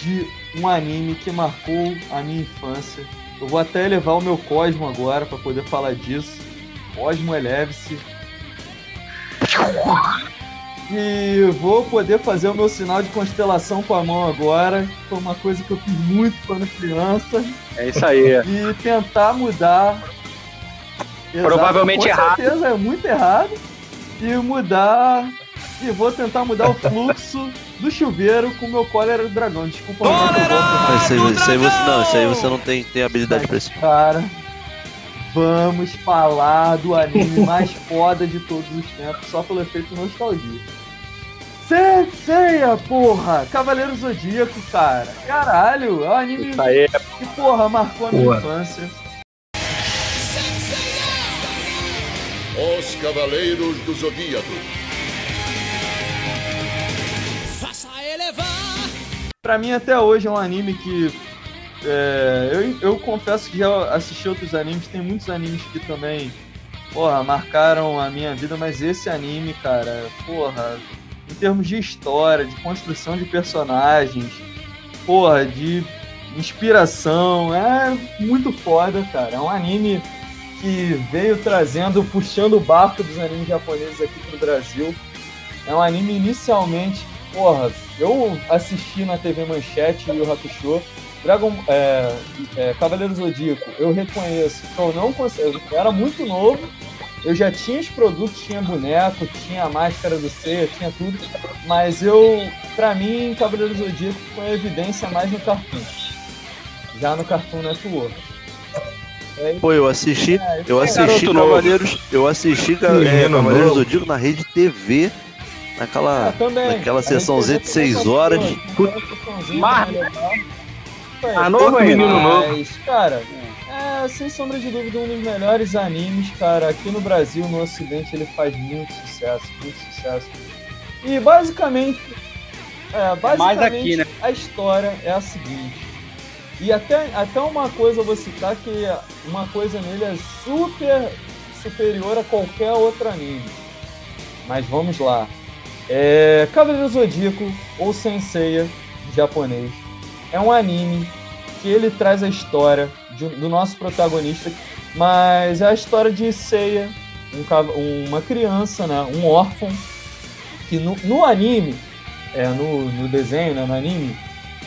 Speaker 2: de um anime que marcou a minha infância. Eu vou até levar o meu Cosmo agora para poder falar disso. Cosmo eleve-se. E vou poder fazer o meu sinal de constelação com a mão agora. Foi uma coisa que eu fiz muito quando criança.
Speaker 1: É isso aí.
Speaker 2: E tentar mudar.
Speaker 1: Provavelmente
Speaker 2: Exato, com certeza, errado. é muito errado. E mudar. E vou tentar mudar o fluxo do chuveiro com o meu cólera do dragão. Desculpa,
Speaker 3: não, isso aí, isso aí você não, isso aí você não tem, tem habilidade pra isso.
Speaker 2: Cara, vamos falar do anime mais foda de todos os tempos, só pelo efeito nostalgia. Senseiya, porra! Cavaleiro Zodíaco, cara. Caralho, é um anime que, porra, marcou a minha porra. infância.
Speaker 13: Os Cavaleiros do Zodíaco.
Speaker 2: Pra mim, até hoje, é um anime que. É, eu, eu confesso que já assisti outros animes, tem muitos animes que também, porra, marcaram a minha vida, mas esse anime, cara, porra, em termos de história, de construção de personagens, porra, de inspiração, é muito foda, cara. É um anime que veio trazendo, puxando o barco dos animes japoneses aqui pro Brasil. É um anime inicialmente porra, eu assisti na TV Manchete e o Hakusho. Dragon, é, é, Cavaleiro Zodíaco, eu reconheço que eu não consigo. Eu era muito novo, eu já tinha os produtos, tinha boneco, tinha a máscara do C, tinha tudo, mas eu, pra mim, Cavaleiro Zodíaco foi evidência mais no Cartoon. Já no Cartoon Network.
Speaker 3: É, Pô, eu assisti, é, eu assisti Cavaleiros, eu assisti é, Cavaleiros Zodíaco na rede TV Naquela, ah, naquela sessãozinha de 6 horas.
Speaker 2: Mas... Ah, novo ainda. Mas, cara, é, sem sombra de dúvida, um dos melhores animes, cara. Aqui no Brasil, no Ocidente, ele faz muito sucesso, muito sucesso. E basicamente, é, basicamente aqui, né? a história é a seguinte. E até, até uma coisa eu vou citar que uma coisa nele é super superior a qualquer outro anime. Mas vamos lá. É, Cavaleiro Zodíaco, ou Senseiya, japonês, é um anime que ele traz a história de, do nosso protagonista, mas é a história de Seiya, um, uma criança, né, um órfão, que no, no anime, é, no, no, desenho, né, no anime,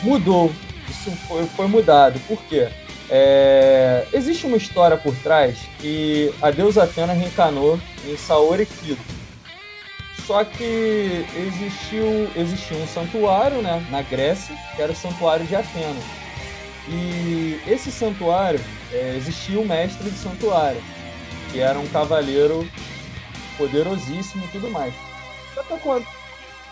Speaker 2: mudou. Isso foi, foi mudado. Por quê? É, existe uma história por trás que a deusa Atena reencarnou em Saori Kido só que existiu, existiu um santuário né, na Grécia, que era o Santuário de Atena. E esse santuário, é, existia o mestre do santuário, que era um cavaleiro poderosíssimo e tudo mais. Só que,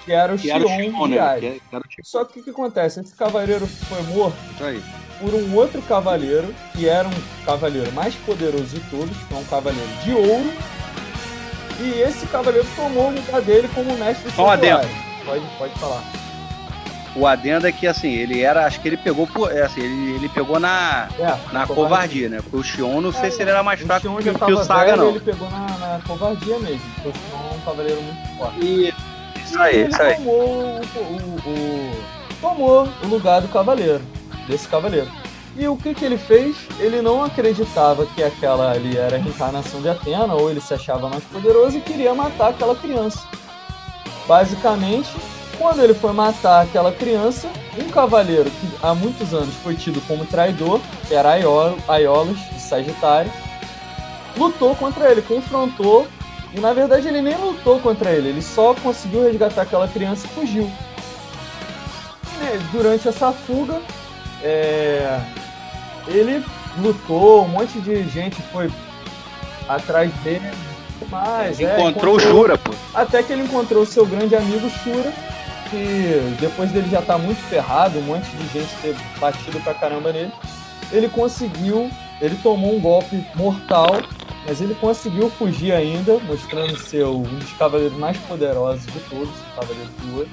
Speaker 2: que era o que Xion Xion, né? Só que o que acontece? Esse cavaleiro foi morto por um outro cavaleiro, que era um cavaleiro mais poderoso de todos, que é um cavaleiro de ouro, e esse cavaleiro tomou o lugar dele como mestre
Speaker 1: Só adendo.
Speaker 2: Pode, pode falar.
Speaker 1: O adendo é que assim, ele era, acho que ele pegou por, é, assim, ele, ele pegou na, é, na covardia, né? Porque o Xion, não é, sei se ele era mais fraco que, que o Saga,
Speaker 2: velho,
Speaker 1: não.
Speaker 2: Ele pegou na, na covardia mesmo, porque o Xion cavaleiro muito forte.
Speaker 1: E... Isso aí, isso aí.
Speaker 2: Tomou o, o, o, tomou o lugar do cavaleiro, desse cavaleiro. E o que, que ele fez? Ele não acreditava que aquela ali era a reencarnação de Atena, ou ele se achava mais poderoso e queria matar aquela criança. Basicamente, quando ele foi matar aquela criança, um cavaleiro que há muitos anos foi tido como traidor, que era Aiolos, de Sagitário, lutou contra ele, confrontou, e na verdade ele nem lutou contra ele, ele só conseguiu resgatar aquela criança e fugiu. E, durante essa fuga, é... ele lutou, um monte de gente foi atrás dele, mas
Speaker 1: é, encontrou o Shura, pô.
Speaker 2: Até que ele encontrou o seu grande amigo Shura, que depois dele já tá muito ferrado, um monte de gente ter batido pra caramba nele, ele conseguiu, ele tomou um golpe mortal, mas ele conseguiu fugir ainda, mostrando ser um dos cavaleiros mais poderosos de todos, o Cavaleiro do Ouro,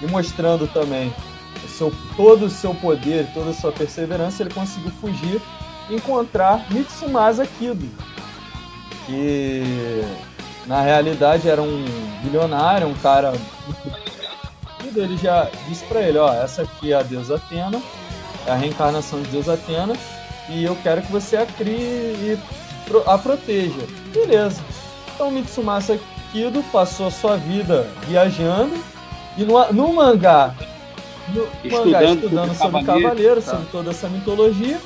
Speaker 2: e mostrando também seu, todo o seu poder, toda a sua perseverança, ele conseguiu fugir e encontrar Mitsumasa Kido, que na realidade era um bilionário, um cara ele já disse para ele, ó, essa aqui é a deusa Atena, é a reencarnação de deusa Atena, e eu quero que você a crie e a proteja. Beleza. Então Mitsumasa Kido passou a sua vida viajando e no, no mangá, no estudando, mangá, estudando sobre o cavaleiro, tá. sobre toda essa mitologia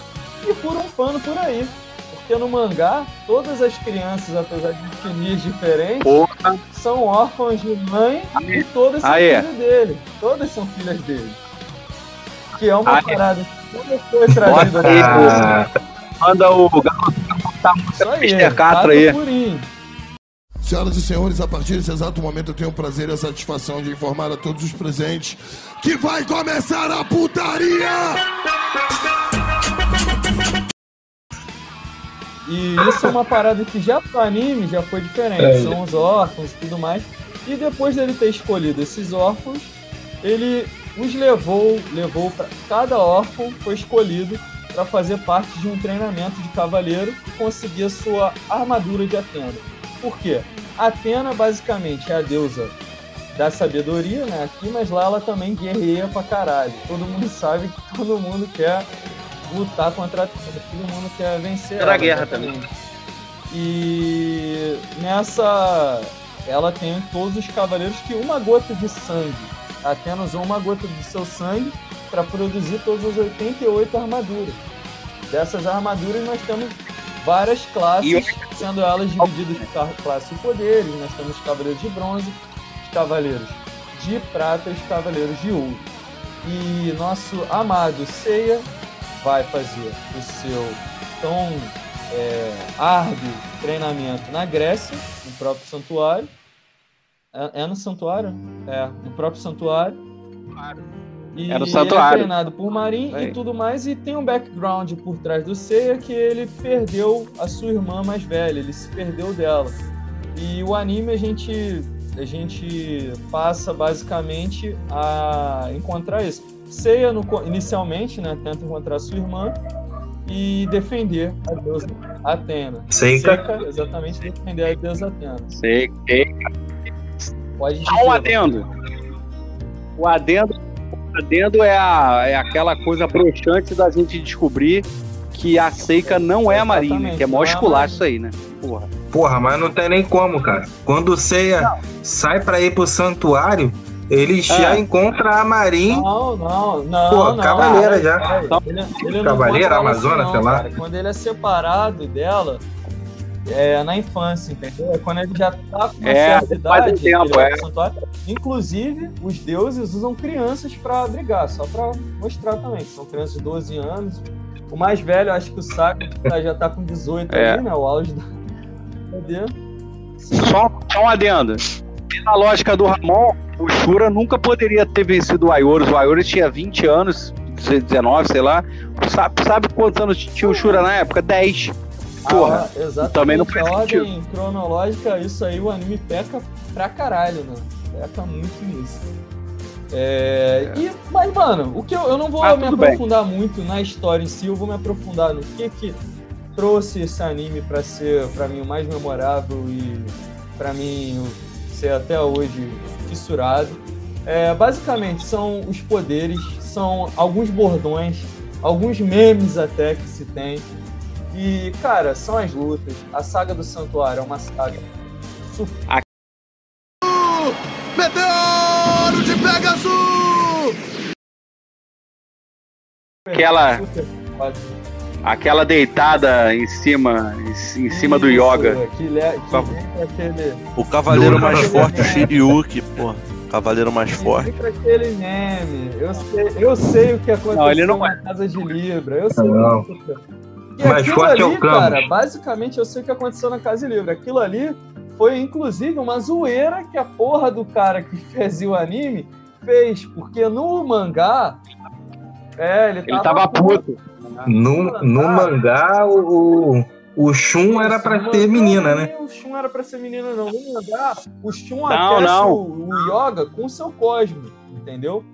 Speaker 2: e por um pano por aí. Porque no mangá, todas as crianças, apesar de etnias diferentes, Porra. são órfãos de mãe Aê. e todas são Aê. filhas dele. Todas são filhas dele. Que é uma Aê. parada que nunca foi trazida.
Speaker 1: Manda o garoto botar Mr. Catra aí.
Speaker 8: Senhoras e senhores, a partir desse exato momento eu tenho o prazer e a satisfação de informar a todos os presentes que vai começar a putaria!
Speaker 2: E isso é uma parada que já pro anime já foi diferente. É. São os órfãos e tudo mais. E depois dele ter escolhido esses órfãos, ele os levou, levou para cada órfão foi escolhido para fazer parte de um treinamento de cavaleiro e conseguir a sua armadura de Atena. Por quê? Atena basicamente é a deusa da sabedoria, né, aqui, mas lá ela também guerreia pra caralho. Todo mundo sabe que todo mundo quer lutar contra todo mundo quer vencer.
Speaker 1: Pela guerra também.
Speaker 2: E nessa ela tem todos os cavaleiros que uma gota de sangue. Atena usou uma gota de seu sangue para produzir todas as 88 armaduras. Dessas armaduras nós temos várias classes, sendo elas divididas por classes e poderes. Nós temos cavaleiros de bronze, os cavaleiros de prata e os cavaleiros de ouro. E nosso amado Seiya vai fazer o seu tão é, árduo treinamento na Grécia, no próprio santuário. É, é no santuário? É, no próprio santuário. E
Speaker 1: é no santuário.
Speaker 2: Ele é treinado por Marin e tudo mais, e tem um background por trás do Seiya que ele perdeu a sua irmã mais velha, ele se perdeu dela. E o anime a gente a gente passa basicamente a encontrar isso. Seiya, no, inicialmente, né, tenta encontrar sua irmã e defender a deusa Atena.
Speaker 1: Seika.
Speaker 2: Seika exatamente, defender a deusa Atena.
Speaker 1: Seika.
Speaker 2: Pode dizer,
Speaker 1: Só um adendo. O adendo, o adendo é, a, é aquela coisa broxante da gente descobrir que a Seika não é a Marinha, que é mó esculacho isso aí, né?
Speaker 4: Porra. Porra, mas não tem nem como, cara. Quando o Seiya sai pra ir pro santuário, ele é. já encontra a Marin.
Speaker 2: Não, não, não.
Speaker 4: Pô,
Speaker 2: não,
Speaker 4: cavaleira já.
Speaker 2: Ele, ele
Speaker 4: cavaleira, Amazona, sei lá.
Speaker 2: Cara. Quando ele é separado dela, é na infância, entendeu? É quando ele já tá com uma é, certa idade.
Speaker 1: Tempo, é.
Speaker 2: Inclusive, os deuses usam crianças pra brigar, só pra mostrar também. São crianças de 12 anos. O mais velho, acho que o Saco já tá com 18 é. ali, né? O auge da. Entendeu?
Speaker 1: Só, só um adendo. Na lógica do Ramon, o Shura nunca poderia ter vencido o Ayorus. O Ayorus tinha 20 anos, 19, sei lá. Sabe, sabe quantos anos tinha o Shura na época? 10. Porra,
Speaker 2: ah, exatamente. Também não faz ordem cronológica, isso aí o anime peca pra caralho, né? Peca muito nisso. É, é. E, mas, mano, o que eu, eu não vou ah, me aprofundar bem. muito na história em si, eu vou me aprofundar no que que trouxe esse anime para ser, para mim, o mais memorável e para mim ser até hoje fissurado. É, basicamente, são os poderes, são alguns bordões, alguns memes até que se tem. E, cara, são as lutas. A saga do Santuário é uma saga super.
Speaker 8: Meteoro de Pegasus!
Speaker 1: Aquela. Aquela deitada em cima, em cima do yoga.
Speaker 2: Que le... que aquele...
Speaker 3: O cavaleiro mais forte, o Shiryu, porra. Cavaleiro mais forte.
Speaker 2: aquele meme. Eu sei, eu sei o que aconteceu não, ele não na Casa de Libra. Eu sei
Speaker 4: não.
Speaker 2: o que aconteceu. E mais aquilo ali, é o cara, basicamente eu sei o que aconteceu na Casa Libra. Aquilo ali foi, inclusive, uma zoeira que a porra do cara que fez o anime fez. Porque no mangá. É, ele,
Speaker 1: ele tava, tava puto. puto.
Speaker 4: No, no mangá, o, o Shun era pra ser menina, né?
Speaker 2: O Shun era pra ser menina, não. No mangá, o Shun aquece não. O, o Yoga com o seu Cosmo, entendeu?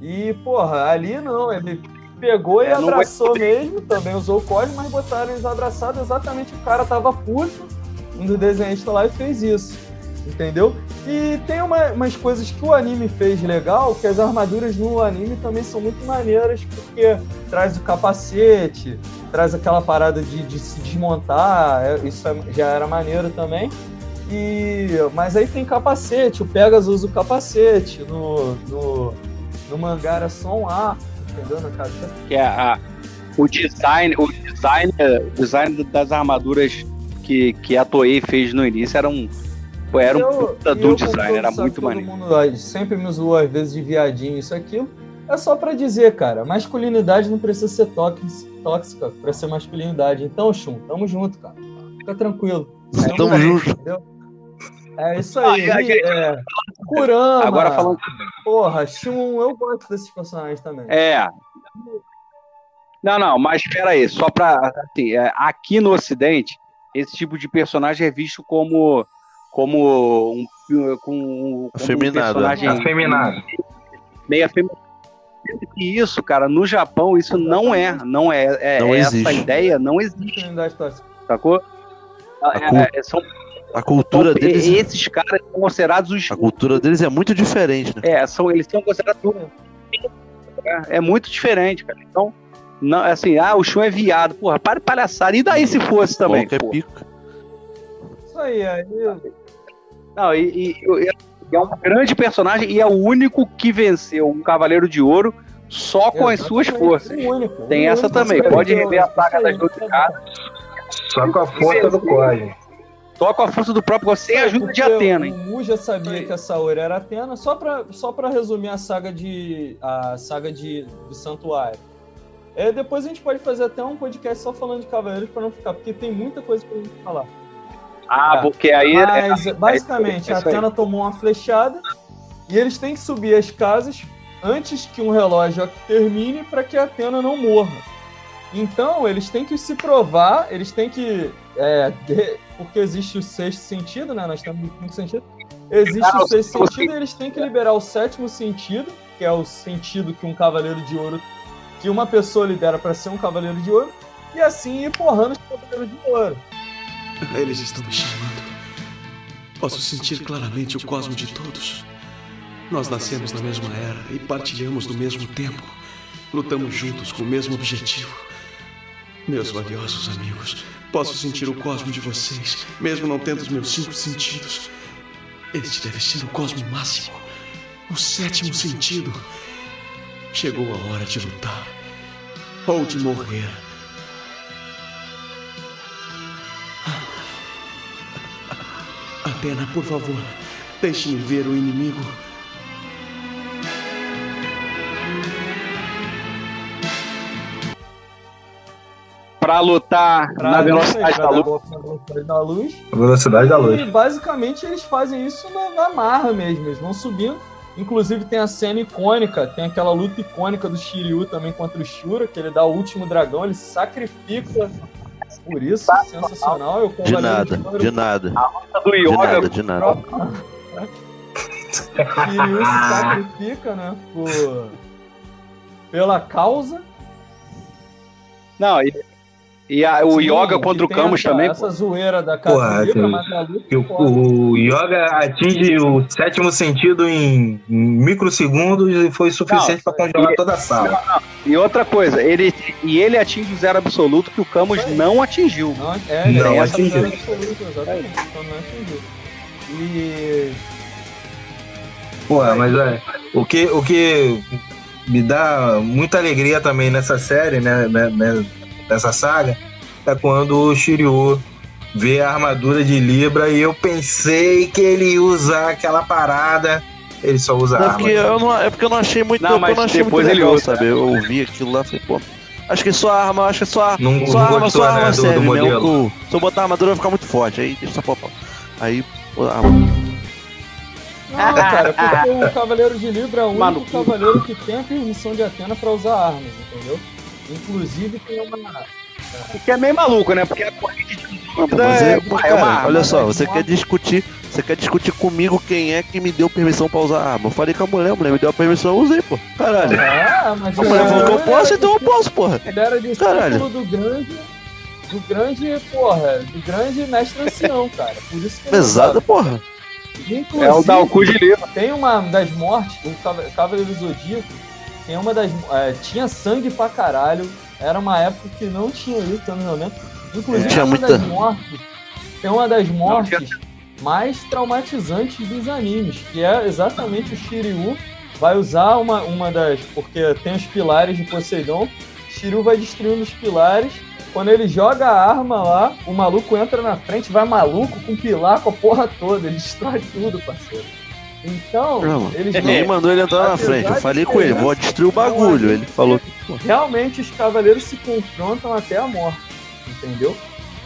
Speaker 2: E, porra, ali não, ele pegou e é, abraçou mesmo, também usou o Cosmo, mas botaram eles abraçados, exatamente o cara tava puto, um do desenhista lá e fez isso entendeu? E tem uma, umas coisas que o anime fez legal, que as armaduras no anime também são muito maneiras, porque traz o capacete, traz aquela parada de, de se desmontar, é, isso é, já era maneiro também. E, mas aí tem capacete, o Pegasus usa o capacete, no, no, no mangá era só um ar, entendeu? Cabeça.
Speaker 1: Que é a, o design, o design, o design das armaduras que, que a Toei fez no início era um era um puta do design, era muito maneiro.
Speaker 2: Mundo sempre me zoou às vezes de viadinho, isso aquilo. É só para dizer, cara, masculinidade não precisa ser tóxica para ser masculinidade. Então, Chum, tamo junto, cara. Fica tranquilo.
Speaker 3: Tamo, tamo junto.
Speaker 2: Entendeu? É isso aí. Ah, é, Kurama.
Speaker 1: Agora falando.
Speaker 2: Porra, Shun, eu gosto desses personagens também.
Speaker 1: É. Não, não, mas espera aí, só pra. Assim, é, aqui no Ocidente, esse tipo de personagem é visto como como um, com,
Speaker 3: afeminado.
Speaker 1: um personagem
Speaker 4: afeminado.
Speaker 1: meio afeminado. E isso, cara, no Japão isso não é, não é, é
Speaker 3: não
Speaker 1: essa existe. ideia não existe. Sacou?
Speaker 3: A, é, é, são, a cultura são, deles.
Speaker 1: Esses caras são considerados os.
Speaker 3: A cultura deles é muito diferente, né?
Speaker 1: É, são, eles são considerados. É, é muito diferente, cara. Então, não, assim, ah, o show é viado. Porra, para palhaçada. E daí se fosse também?
Speaker 3: Qualquer pica.
Speaker 2: Isso aí, aí.
Speaker 1: Não, e, e, é um grande personagem e é o único que venceu um Cavaleiro de Ouro só com as suas forças. Único, Tem essa também. Pode rever a saga das duas casas.
Speaker 4: Só com a força do Código.
Speaker 1: Só com a força do próprio sem a ajuda de Atena. Hein?
Speaker 2: O Mu já sabia que a Saori era Atena, só pra, só pra resumir a saga de. a saga de, do Santuário. É, depois a gente pode fazer até um podcast só falando de Cavaleiros para não ficar, porque tem muita coisa pra gente falar.
Speaker 1: Ah, porque aí.
Speaker 2: Mas, basicamente, a Atena tomou uma flechada e eles têm que subir as casas antes que um relógio termine para que a Atena não morra. Então, eles têm que se provar, eles têm que. É, de, porque existe o sexto sentido, né? Nós temos o quinto sentido. Existe o sexto sentido e eles têm que liberar o sétimo sentido, que é o sentido que um cavaleiro de ouro. que uma pessoa libera para ser um cavaleiro de ouro, e assim ir porrando os cavaleiros de ouro.
Speaker 14: Eles estão me chamando. Posso sentir claramente o cosmo de todos. Nós nascemos na mesma era e partilhamos do mesmo tempo. Lutamos juntos com o mesmo objetivo. Meus valiosos amigos, posso sentir o cosmo de vocês, mesmo não tendo os meus cinco sentidos. Este deve ser o cosmo máximo, o sétimo sentido. Chegou a hora de lutar ou de morrer. Atena, por favor, deixe-me ver o inimigo.
Speaker 1: Para lutar pra na velocidade da, luz.
Speaker 2: da luz.
Speaker 4: Velocidade da luz.
Speaker 2: E basicamente eles fazem isso na, na marra mesmo. Eles vão subindo. Inclusive tem a cena icônica, tem aquela luta icônica do Shiryu também contra o Shura, que ele dá o último dragão, ele sacrifica por isso, sensacional. Eu
Speaker 3: de nada, de nada.
Speaker 1: A luta do Yoga.
Speaker 3: De nada, de nada.
Speaker 2: Kiryu se sacrifica, né? Por... Pela causa.
Speaker 1: Não, e, E a, o Sim, Yoga contra o Camus
Speaker 2: essa,
Speaker 1: também.
Speaker 2: Essa zoeira da casa Porra, livre, mas a luta
Speaker 4: o, o Yoga atinge o sétimo sentido em, microsegundos e foi suficiente para congelar toda a sala. Não, não.
Speaker 1: E outra coisa, ele, e ele atinge o zero absoluto que o Camus não atingiu.
Speaker 2: Não, é, não atingiu. Absoluto, exatamente, então não atingiu. E.
Speaker 4: Porra, mas é. O que, o que me dá muita alegria também nessa série, né, né, né dessa saga, é quando o Shiryu vê a armadura de Libra e eu pensei que ele ia usar aquela parada. Ele só usa
Speaker 3: não, porque eu não, É porque eu não achei muito,
Speaker 1: não, mas
Speaker 3: eu não
Speaker 1: achei depois
Speaker 3: muito
Speaker 1: legal, ele
Speaker 3: usa, sabe? Eu ouvi aquilo lá e falei, pô. Acho que só a arma, acho que só a
Speaker 4: não,
Speaker 3: só
Speaker 4: não
Speaker 3: arma,
Speaker 4: gostou,
Speaker 3: só a arma
Speaker 4: né,
Speaker 3: serve
Speaker 4: do, do
Speaker 3: mesmo. Se eu botar a armadura vai ficar muito forte. Aí deixa só. Aí, a arma.
Speaker 2: Não, cara, porque o Cavaleiro de Libra é o único Maluco. cavaleiro que tem a permissão de Atena pra usar armas, entendeu? Inclusive tem uma.
Speaker 1: Que é meio maluco, né? Porque a corrente de
Speaker 3: não, mas é, é, cara, é uma arma, olha só, você quer discutir, você quer discutir comigo quem é que me deu permissão pra usar arma? Eu falei com a mulher, a mulher me deu a permissão, eu usei, pô. Caralho.
Speaker 2: Ah, mas
Speaker 3: a mulher falou que eu posso, então eu posso, porra.
Speaker 2: Ele era discípulo do grande do grande, porra, do grande mestre ancião, cara. Por isso que
Speaker 3: Pesado, porra.
Speaker 1: Inclusive, é o Dalcu de livro.
Speaker 2: Tem uma das mortes, o Cavaleiro Zodíaco, tem uma das. É, tinha sangue pra caralho. Era uma época que não tinha isso, anos 90. Inclusive,
Speaker 3: tinha
Speaker 2: uma
Speaker 3: muita...
Speaker 2: das mortes. Tem uma das mortes mais traumatizantes dos animes, que é exatamente o Shiryu vai usar uma, uma das. Porque tem os pilares de Poseidon. Shiryu vai destruindo os pilares quando ele joga a arma lá, o maluco entra na frente, vai maluco com pilar com a porra toda, ele destrói tudo, parceiro. Então,
Speaker 3: não, eles Ninguém mandou ele entrar na frente. Eu falei com ele, vou destruir o bagulho. Ele falou que.
Speaker 2: Realmente os cavaleiros se confrontam até a morte. Entendeu?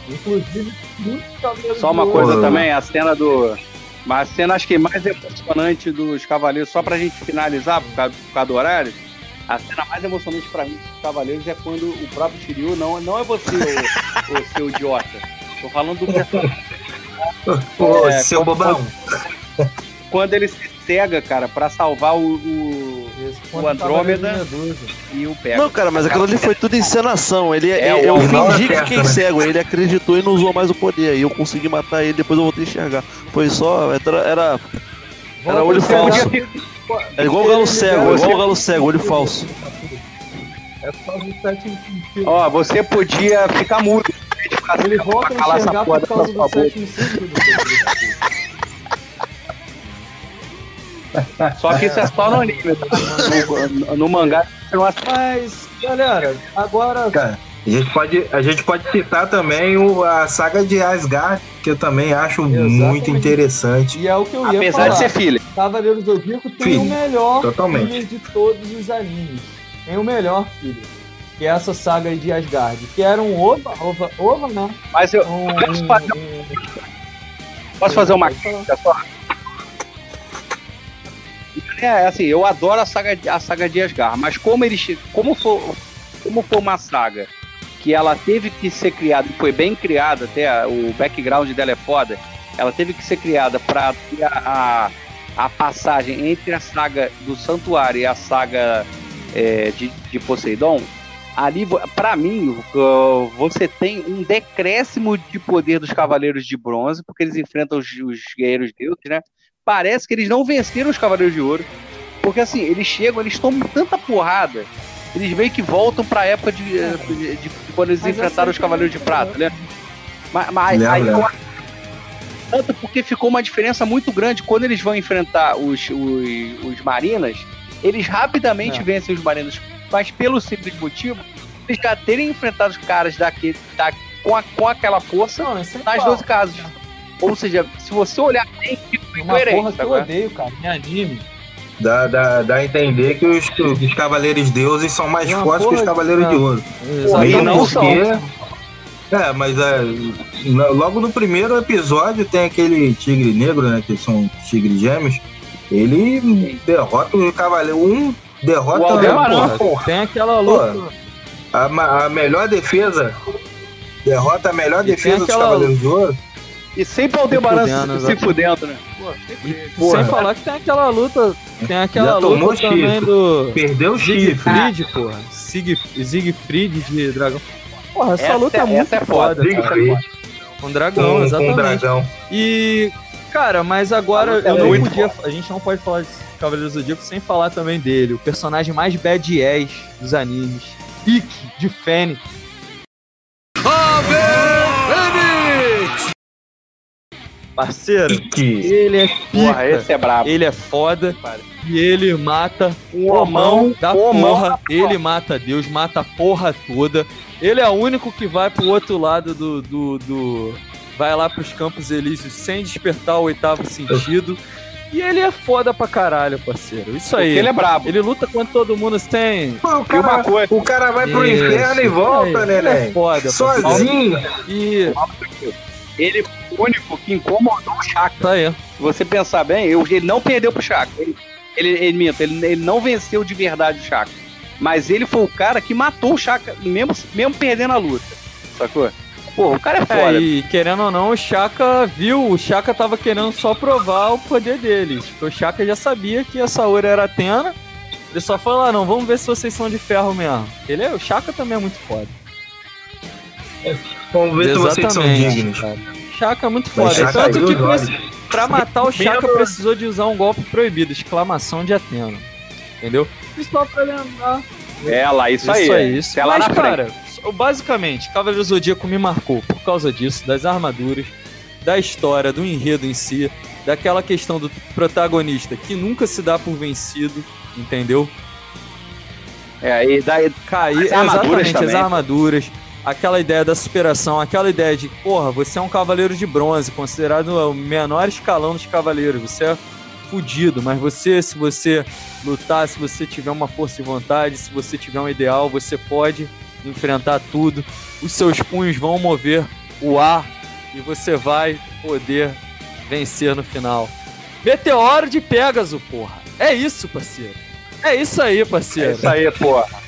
Speaker 2: Inclusive, muitos cavaleiros.
Speaker 1: Só uma coisa também, a cena do. Mas a cena acho que mais emocionante dos cavaleiros, só pra gente finalizar, por causa, por causa do horário a cena mais emocionante pra mim dos Cavaleiros é quando o próprio Shiryu não, não é você, o, o seu idiota. Tô falando do personagem.
Speaker 4: Ô, é, seu bobão.
Speaker 1: Quando, quando, ele se cega, cara, pra salvar o, o, o Andrômeda e o Pegasus.
Speaker 3: Não, cara, mas aquilo ali foi tudo encenação. Ele, é, eu fingi que fiquei né? cego, ele acreditou e não usou mais o poder. E eu consegui matar ele, depois eu voltei a enxergar. Foi só. Era. Era, era olho falso. É igual o galo cego, é igual o galo cego, olho falso.
Speaker 2: É só.
Speaker 1: Ó, você podia ficar mudo.
Speaker 2: Ele volta a enxergar por causa do sétimo sentido.
Speaker 1: Só que isso é só no anime, tá? no, no mangá.
Speaker 2: Mas, galera, agora.
Speaker 4: Cara, a gente pode, a gente pode citar também o, a saga de Asgard, que eu também acho Exatamente. muito interessante.
Speaker 2: E é o que eu ia
Speaker 1: Apesar
Speaker 2: falar.
Speaker 1: de ser filha.
Speaker 2: Cavaleiros do Zodíaco tem filho, o melhor
Speaker 4: totalmente.
Speaker 2: filho de todos os animes. Tem o melhor filho. Que é essa saga de Asgard. Que era um Ova, Ova, Ova não. Né?
Speaker 1: Mas eu. Um, posso fazer, um, posso fazer uma crítica só? É, assim, eu adoro a saga, a saga de Asgard, mas como eles. Como for, como for uma saga que ela teve que ser criada, foi bem criada, até o background dela é foda, ela teve que ser criada para a, a, passagem entre a saga do Santuário e a saga é, de, de Poseidon. Ali, para mim, você tem um decréscimo de poder dos Cavaleiros de Bronze, porque eles enfrentam os, os Guerreiros Deuses, né? Parece que eles não venceram os Cavaleiros de Ouro, porque assim, eles chegam, eles tomam tanta porrada eles meio que voltam pra época de, de, de, de quando eles mas enfrentaram os Cavaleiros de Prata, né? Mas, mas aí, tanto porque ficou uma diferença muito grande. Quando eles vão enfrentar os, os, os Marinas, eles rapidamente é. vencem os Marinas, mas pelo simples motivo eles já terem enfrentado os caras daqui, da, com, a, com aquela força Não, é nas 12 casas. Ou seja, se você olhar bem,
Speaker 2: fica é uma porra que eu odeio, cara, em anime
Speaker 4: Dá, dá, dá a entender que os, os Cavaleiros Deuses são mais Não, fortes que os Cavaleiros de Ouro. Mesmo não porque. É, mas é, logo no primeiro episódio tem aquele tigre negro, né? Que são tigres gêmeos. Ele derrota o cavaleiro. Um derrota
Speaker 2: o porra. Tem aquela luta.
Speaker 4: a, a melhor defesa. Derrota a melhor e defesa dos Cavaleiros de Ouro
Speaker 1: e sempre Aldebaran se, se fudendo, né?
Speaker 2: Pô, sem falar que tem aquela luta. Tem aquela luta também do.
Speaker 4: Perdeu o
Speaker 2: Siegfried, porra. Sieg, Siegfried de Dragão. Porra, essa, essa luta é, muito é foda. foda com dragão, com, exatamente. Com dragão. E, cara, mas agora eu não podia. Bom. A gente não pode falar de Cavaleiros do Zodíaco sem falar também dele, o personagem mais badass dos animes. Ikki de Fênix. Fênix! Parceiro, Ikki. ele é pica, Porra,
Speaker 1: esse é brabo.
Speaker 2: Ele é foda. E ele mata o homão da porra. Ele mata Deus, mata a porra toda. Ele é o único que vai pro outro lado do. do, do vai lá pros Campos Elíseos sem despertar o oitavo sentido. E ele é foda pra caralho, parceiro. Isso aí. Porque
Speaker 1: ele é brabo.
Speaker 2: Ele luta contra todo mundo tem.
Speaker 4: Pô, o, cara, o cara vai pro Isso. inferno e volta, né, né?
Speaker 2: É foda.
Speaker 4: Sozinho.
Speaker 2: E.
Speaker 1: Ele foi o único que incomodou o Chakra.
Speaker 2: Tá aí.
Speaker 1: Se você pensar bem, ele não perdeu pro Chakra. Ele, ele, ele, ele, ele não venceu de verdade o Chakra. Mas ele foi o cara que matou o Chaka, mesmo, mesmo perdendo a luta. Sacou? Pô, o cara é foda. É,
Speaker 2: e querendo ou não, o Chaka viu, o Chaka tava querendo só provar o poder deles. Porque o Chaka já sabia que a Saori era Atena. Ele só falou, ah, não, vamos ver se vocês são de ferro mesmo. Ele é, o Chaka também é muito foda.
Speaker 4: É, vamos ver Exatamente, se vocês são dignos. Cara.
Speaker 2: Chaka é muito foda. Tanto que pra matar o Chaka precisou de usar um golpe proibido, exclamação de Atena. Entendeu? E só pra lembrar.
Speaker 1: É lá, isso, isso
Speaker 2: aí.
Speaker 1: aí
Speaker 2: isso. É lá Mas, na cara, frente. basicamente, Cavaleiro Zodíaco me marcou por causa disso, das armaduras, da história, do enredo em si, daquela questão do protagonista que nunca se dá por vencido, entendeu?
Speaker 1: É, e daí
Speaker 2: cair, as exatamente, também. as armaduras, aquela ideia da superação, aquela ideia de, porra, você é um cavaleiro de bronze, considerado o menor escalão dos cavaleiros, você é fudido, mas você, se você lutar, se você tiver uma força de vontade, se você tiver um ideal, você pode enfrentar tudo. Os seus punhos vão mover o ar e você vai poder vencer no final. Meteoro de Pégaso, porra. É isso, parceiro. É isso aí, parceiro. É
Speaker 1: isso aí, porra.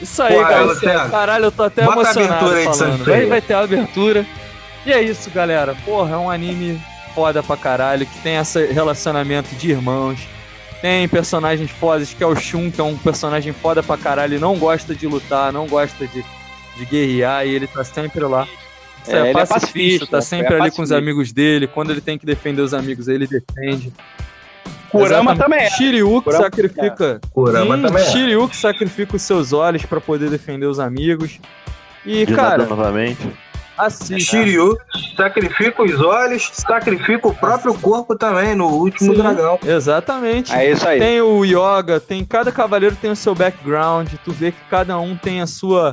Speaker 2: Isso aí, galera. Caralho, eu tô até Bota emocionado falando. Vai, vai ter a abertura. E é isso, galera. Porra, é um anime foda pra caralho, que tem esse relacionamento de irmãos. Tem personagens fodas, que é o Shun, que é um personagem foda pra caralho, e não gosta de lutar, não gosta de, de guerrear, e ele tá sempre lá. É, é, ele é pacifista, tá sempre é ali com os amigos dele. Quando ele tem que defender os amigos, ele defende.
Speaker 1: Kurama também é.
Speaker 2: Shiryu que sacrifica. É. Kurama Sim, também é. Shiryu que sacrifica os seus olhos para poder defender os amigos. E, de cara.
Speaker 3: Novamente.
Speaker 4: Assista. Shiryu sacrifica os olhos, sacrifica o próprio corpo também no último Sim, dragão.
Speaker 2: Exatamente.
Speaker 1: É isso aí.
Speaker 2: Tem o yoga, tem cada cavaleiro tem o seu background, tu vê que cada um tem a sua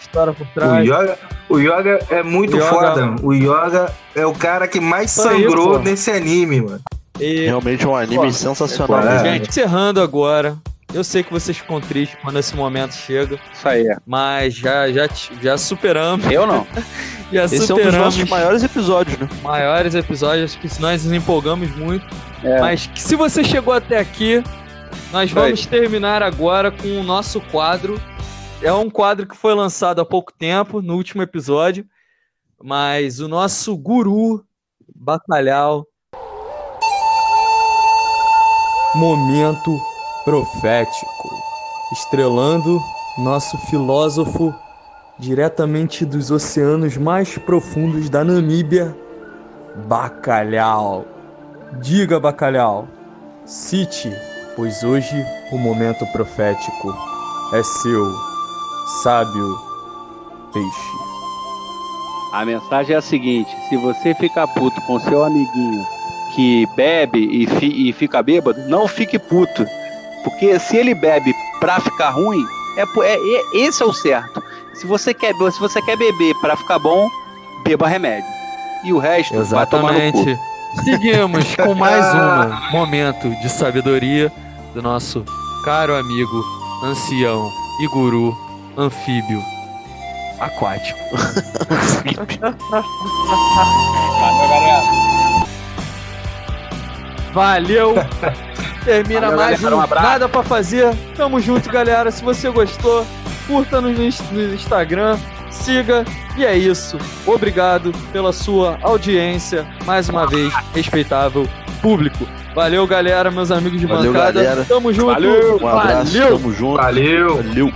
Speaker 2: história por trás.
Speaker 4: O yoga, o yoga é muito yoga... foda. O yoga é o cara que mais sangrou nesse anime, mano.
Speaker 3: E... Realmente é um anime Pô, sensacional. É,
Speaker 2: gente, encerrando agora. Eu sei que vocês ficam tristes quando esse momento chega.
Speaker 1: Isso aí.
Speaker 2: Mas já, já, já superamos.
Speaker 1: Eu não.
Speaker 2: já
Speaker 3: esse
Speaker 2: superamos.
Speaker 3: é um dos nossos maiores episódios, né?
Speaker 2: Maiores episódios, que nós nos empolgamos muito. É. Mas que se você chegou até aqui, nós vamos terminar agora com o nosso quadro. É um quadro que foi lançado há pouco tempo, no último episódio. Mas o nosso guru, Bacalhau. Momento profético, estrelando nosso filósofo diretamente dos oceanos mais profundos da Namíbia, Bacalhau. Diga, Bacalhau, cite, pois hoje o momento profético é seu, sábio peixe.
Speaker 1: A mensagem é a seguinte: se você ficar puto com seu amiguinho que bebe e, fi, e fica bêbado, não fique puto porque se ele bebe pra ficar ruim, é, é, é esse é o certo. Se você quer, se você quer beber para ficar bom, beba remédio. E o resto
Speaker 2: Exatamente. vai tomar no cu. Seguimos com mais um momento de sabedoria do nosso caro amigo, ancião e guru anfíbio aquático. Valeu, galera. Valeu. Termina Valeu, mais galera, um, um Nada pra fazer. Tamo junto, galera. Se você gostou, curta-nos no Instagram, siga. E é isso. Obrigado pela sua audiência. Mais uma vez, respeitável público. Valeu, galera, meus amigos de Valeu, bancada. Galera. Tamo junto.
Speaker 3: Valeu. Um abraço. Valeu. Tamo junto.
Speaker 1: Valeu. Valeu.